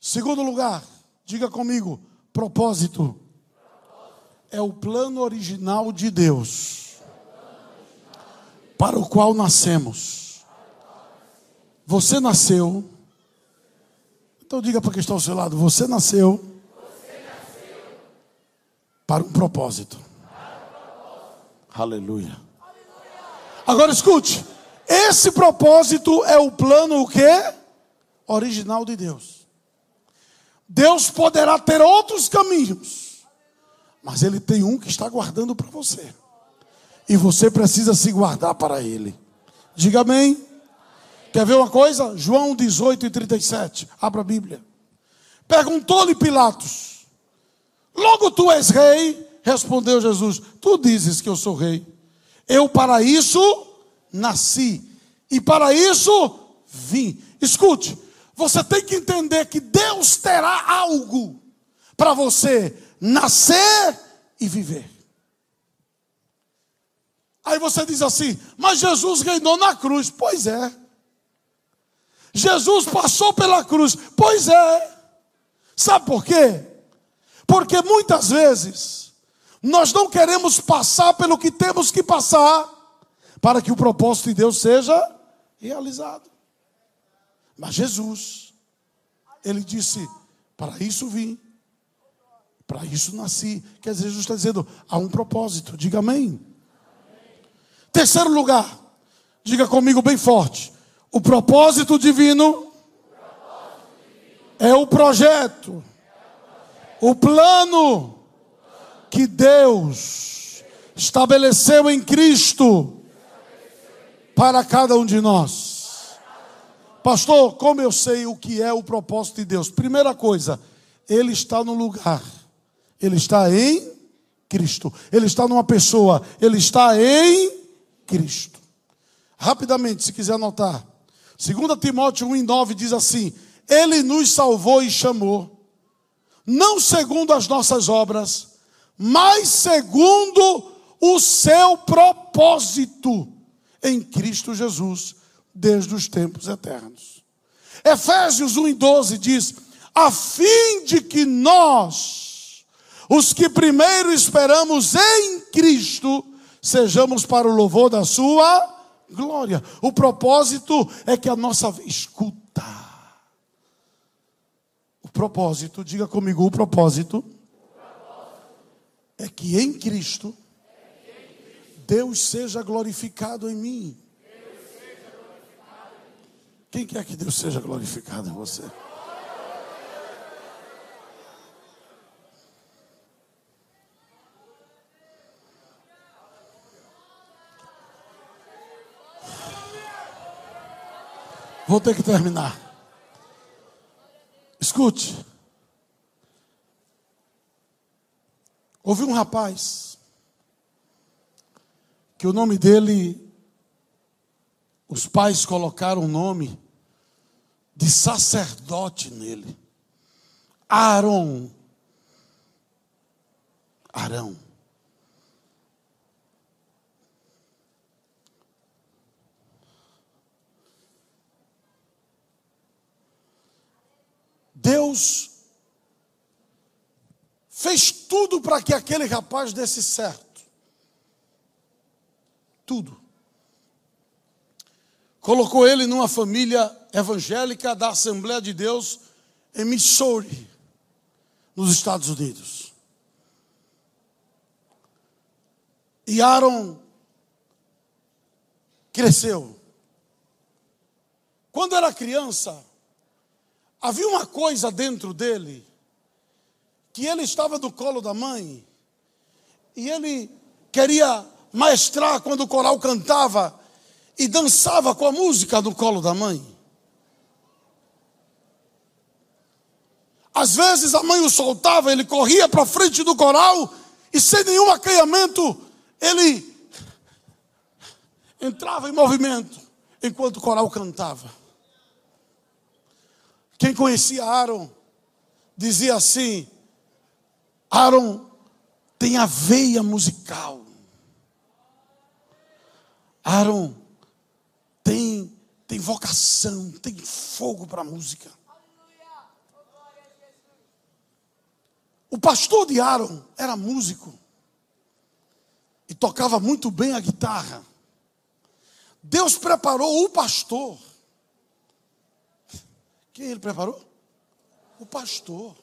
Segundo lugar, diga comigo, propósito é o plano original de Deus, para o qual nascemos. Você nasceu, então diga para quem está ao seu lado: você nasceu, para um propósito. Aleluia. Agora escute, esse propósito é o plano o quê? Original de Deus. Deus poderá ter outros caminhos mas ele tem um que está guardando para você. E você precisa se guardar para ele. Diga amém. Quer ver uma coisa? João 18 e 37. Abra a Bíblia. Perguntou-lhe Pilatos: Logo tu és rei? Respondeu Jesus: Tu dizes que eu sou rei. Eu para isso nasci. E para isso vim. Escute, você tem que entender que Deus terá algo para você nascer e viver. Aí você diz assim, mas Jesus reinou na cruz. Pois é. Jesus passou pela cruz. Pois é. Sabe por quê? Porque muitas vezes nós não queremos passar pelo que temos que passar para que o propósito de Deus seja realizado. Mas Jesus, ele disse: Para isso vim, para isso nasci. Quer dizer, Jesus está dizendo, há um propósito. Diga amém. amém. Terceiro lugar, diga comigo bem forte. O propósito divino, é o projeto, o plano que Deus estabeleceu em Cristo para cada um de nós. Pastor, como eu sei o que é o propósito de Deus? Primeira coisa, ele está no lugar ele está em Cristo. Ele está numa pessoa. Ele está em Cristo. Rapidamente, se quiser anotar. 2 Timóteo 1,9 diz assim: Ele nos salvou e chamou, não segundo as nossas obras, mas segundo o seu propósito em Cristo Jesus, desde os tempos eternos. Efésios 1,12 diz: a fim de que nós, os que primeiro esperamos em Cristo, sejamos para o louvor da Sua glória. O propósito é que a nossa escuta. O propósito, diga comigo, o propósito é que em Cristo Deus seja glorificado em mim. Quem quer que Deus seja glorificado em você? Vou ter que terminar. Escute. Houve um rapaz que o nome dele, os pais colocaram o nome de sacerdote nele. Aaron. Arão. Deus fez tudo para que aquele rapaz desse certo. Tudo. Colocou ele numa família evangélica da Assembleia de Deus em Missouri, nos Estados Unidos. E Aaron cresceu. Quando era criança, Havia uma coisa dentro dele, que ele estava no colo da mãe, e ele queria maestrar quando o coral cantava e dançava com a música do colo da mãe. Às vezes a mãe o soltava, ele corria para frente do coral e sem nenhum acanhamento ele entrava em movimento enquanto o coral cantava. Quem conhecia Aaron dizia assim: Aaron tem a veia musical. Aaron tem, tem vocação, tem fogo para a música. O pastor de Aaron era músico e tocava muito bem a guitarra. Deus preparou o pastor quem ele preparou? O pastor.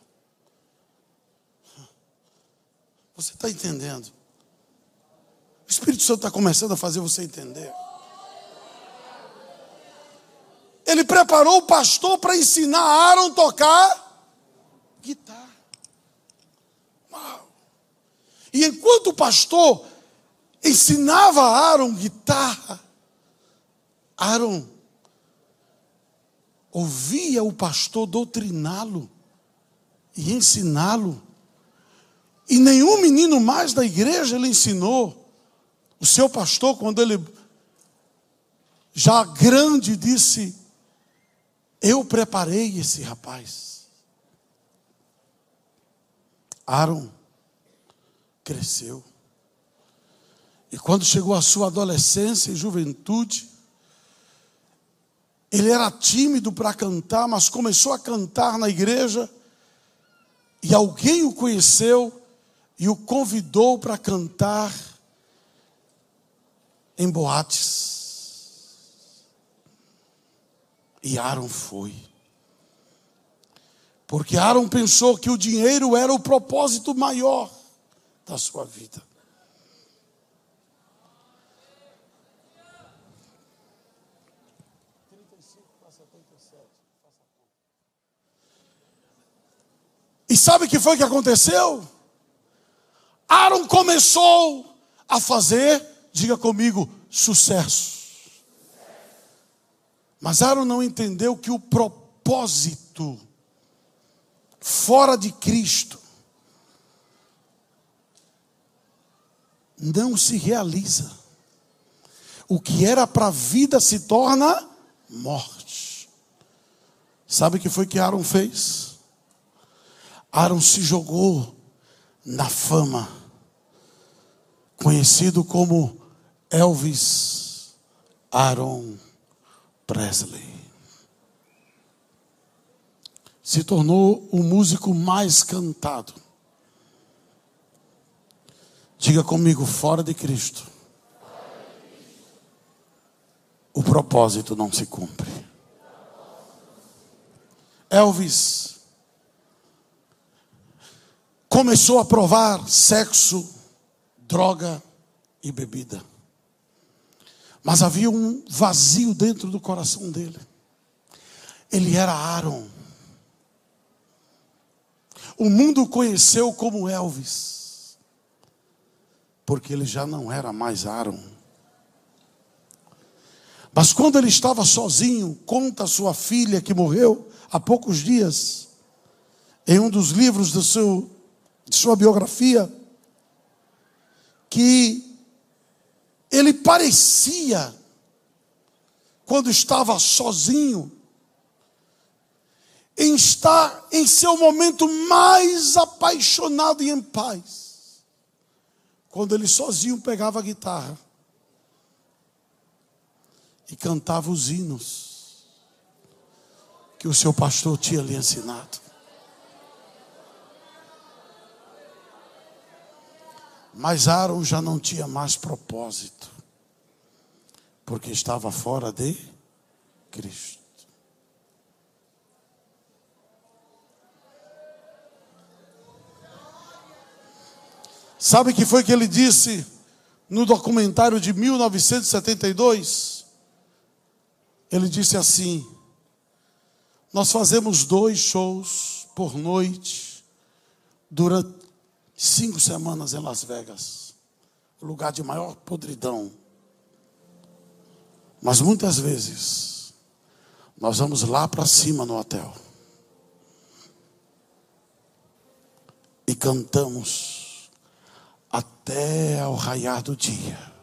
Você está entendendo? O Espírito Santo está começando a fazer você entender. Ele preparou o pastor para ensinar Aaron a tocar guitarra. E enquanto o pastor ensinava Aaron guitarra, Aaron ouvia o pastor doutriná-lo e ensiná-lo. E nenhum menino mais da igreja ele ensinou. O seu pastor, quando ele já grande, disse: Eu preparei esse rapaz. Aaron cresceu. E quando chegou a sua adolescência e juventude, ele era tímido para cantar, mas começou a cantar na igreja. E alguém o conheceu e o convidou para cantar em boates. E Aaron foi. Porque Aaron pensou que o dinheiro era o propósito maior da sua vida. E sabe o que foi que aconteceu? Aaron começou a fazer, diga comigo, sucesso. Mas Aaron não entendeu que o propósito fora de Cristo não se realiza. O que era para a vida se torna morte. Sabe o que foi que Aaron fez? Aaron se jogou na fama, conhecido como Elvis Aaron Presley. Se tornou o músico mais cantado. Diga comigo, fora de Cristo, o propósito não se cumpre. Elvis começou a provar sexo, droga e bebida. Mas havia um vazio dentro do coração dele. Ele era Aaron. O mundo o conheceu como Elvis, porque ele já não era mais Aaron. Mas quando ele estava sozinho, conta sua filha que morreu há poucos dias, em um dos livros do seu, de sua biografia, que ele parecia, quando estava sozinho, em estar em seu momento mais apaixonado e em paz. Quando ele sozinho pegava a guitarra e cantava os hinos que o seu pastor tinha lhe ensinado. Mas Aaron já não tinha mais propósito, porque estava fora de Cristo. Sabe que foi que ele disse no documentário de 1972? Ele disse assim: Nós fazemos dois shows por noite durante cinco semanas em Las Vegas, o lugar de maior podridão. Mas muitas vezes nós vamos lá para cima no hotel e cantamos até ao raiar do dia.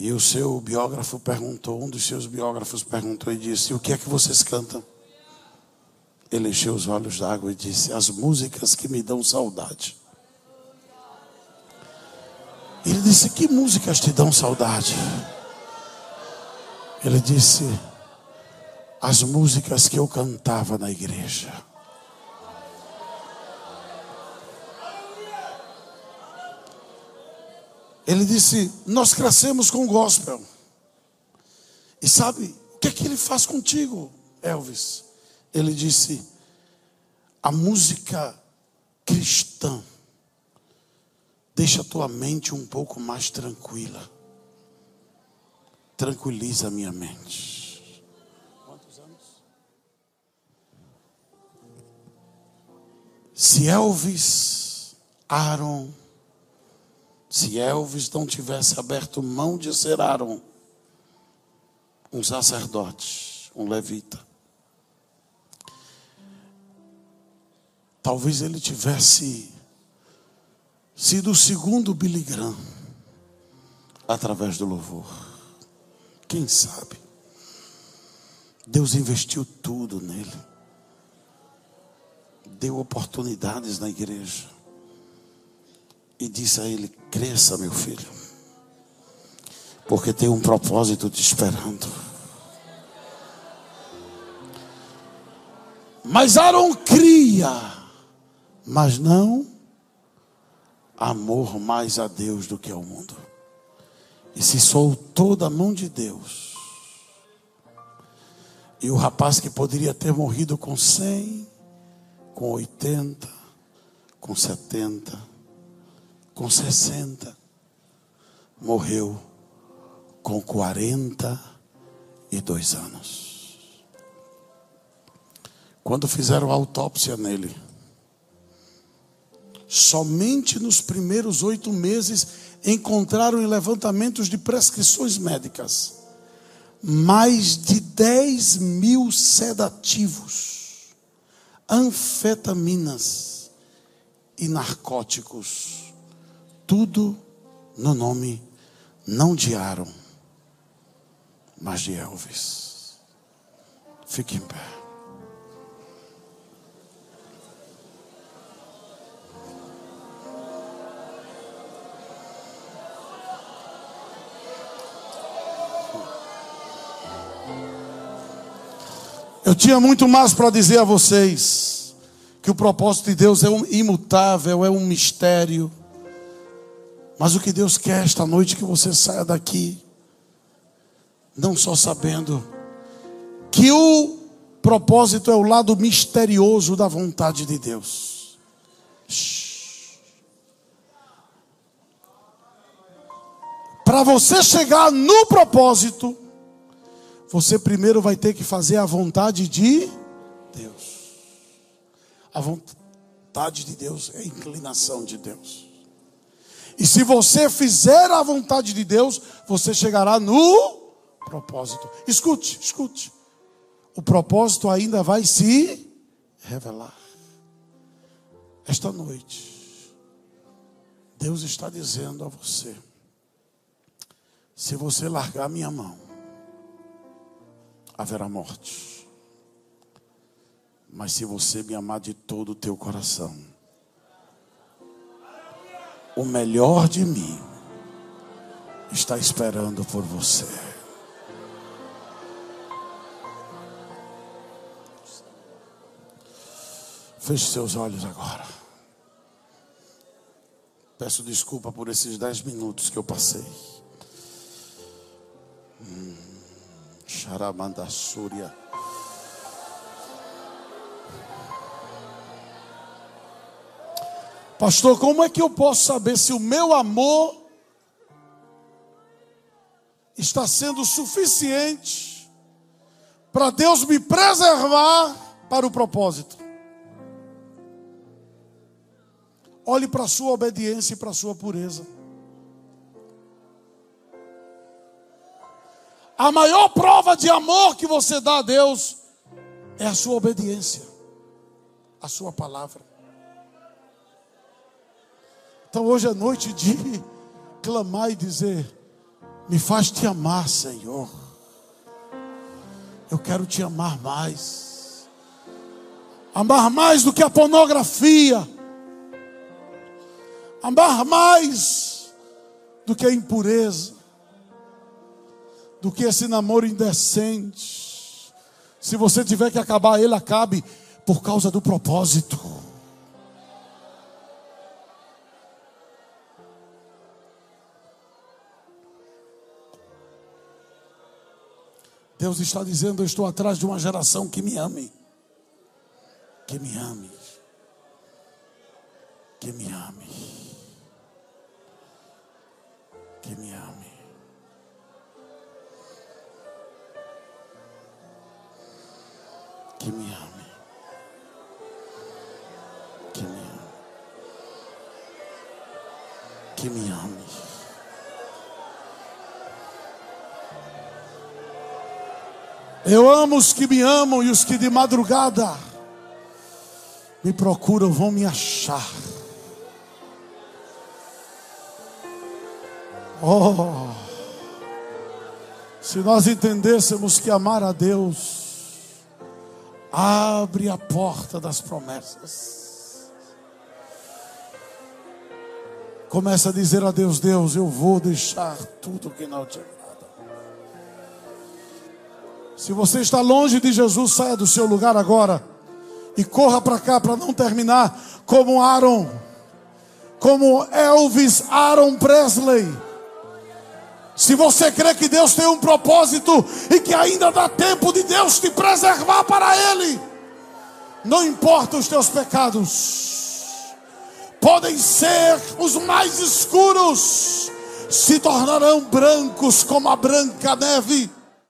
E o seu biógrafo perguntou, um dos seus biógrafos perguntou e disse: O que é que vocês cantam? Ele encheu os olhos d'água e disse: As músicas que me dão saudade. Ele disse: Que músicas te dão saudade? Ele disse: As músicas que eu cantava na igreja. Ele disse: Nós crescemos com gospel. E sabe o que é que ele faz contigo, Elvis? Ele disse: a música cristã deixa a tua mente um pouco mais tranquila. Tranquiliza a minha mente. Quantos anos? Se Elvis, Aaron, se Elvis não tivesse aberto mão de ser Aaron, um sacerdote, um levita, Talvez ele tivesse sido o segundo Billy Graham através do louvor. Quem sabe? Deus investiu tudo nele. Deu oportunidades na igreja. E disse a ele: cresça, meu filho. Porque tem um propósito te esperando. Mas Aaron cria mas não amor mais a Deus do que ao mundo. E se soltou da mão de Deus. E o rapaz que poderia ter morrido com 100, com 80, com 70, com 60, morreu com 42 anos. Quando fizeram a autópsia nele, Somente nos primeiros oito meses encontraram em levantamentos de prescrições médicas mais de 10 mil sedativos, anfetaminas e narcóticos. Tudo no nome não de Aaron, mas de Elvis. Fique em pé. Eu tinha muito mais para dizer a vocês. Que o propósito de Deus é um imutável, é um mistério. Mas o que Deus quer esta noite é que você saia daqui, não só sabendo que o propósito é o lado misterioso da vontade de Deus. Para você chegar no propósito, você primeiro vai ter que fazer a vontade de Deus. A vontade de Deus é a inclinação de Deus. E se você fizer a vontade de Deus, você chegará no propósito. Escute, escute. O propósito ainda vai se revelar. Esta noite, Deus está dizendo a você: se você largar minha mão, haverá morte. Mas se você me amar de todo o teu coração, o melhor de mim está esperando por você. Feche seus olhos agora. Peço desculpa por esses dez minutos que eu passei. Hum. Xaramandassúria. Pastor, como é que eu posso saber se o meu amor está sendo suficiente para Deus me preservar para o propósito? Olhe para a sua obediência e para a sua pureza. A maior prova de amor que você dá a Deus é a sua obediência, a sua palavra. Então hoje é noite de clamar e dizer: Me faz te amar, Senhor. Eu quero te amar mais. Amar mais do que a pornografia. Amar mais do que a impureza do que esse namoro indecente. Se você tiver que acabar, ele acabe por causa do propósito. Deus está dizendo: Eu estou atrás de uma geração que me ame. Que me ame. Que me ame. Que me ame. Que me ame. Que me ame. Que me ame. Eu amo os que me amam e os que de madrugada me procuram vão me achar. Oh, se nós entendêssemos que amar a Deus Abre a porta das promessas. Começa a dizer a Deus: Deus, eu vou deixar tudo que não te agrada. Se você está longe de Jesus, saia do seu lugar agora e corra para cá para não terminar como Aaron, como Elvis Aaron Presley se você crê que Deus tem um propósito e que ainda dá tempo de Deus te preservar para Ele, não importa os teus pecados, podem ser os mais escuros, se tornarão brancos como a branca neve.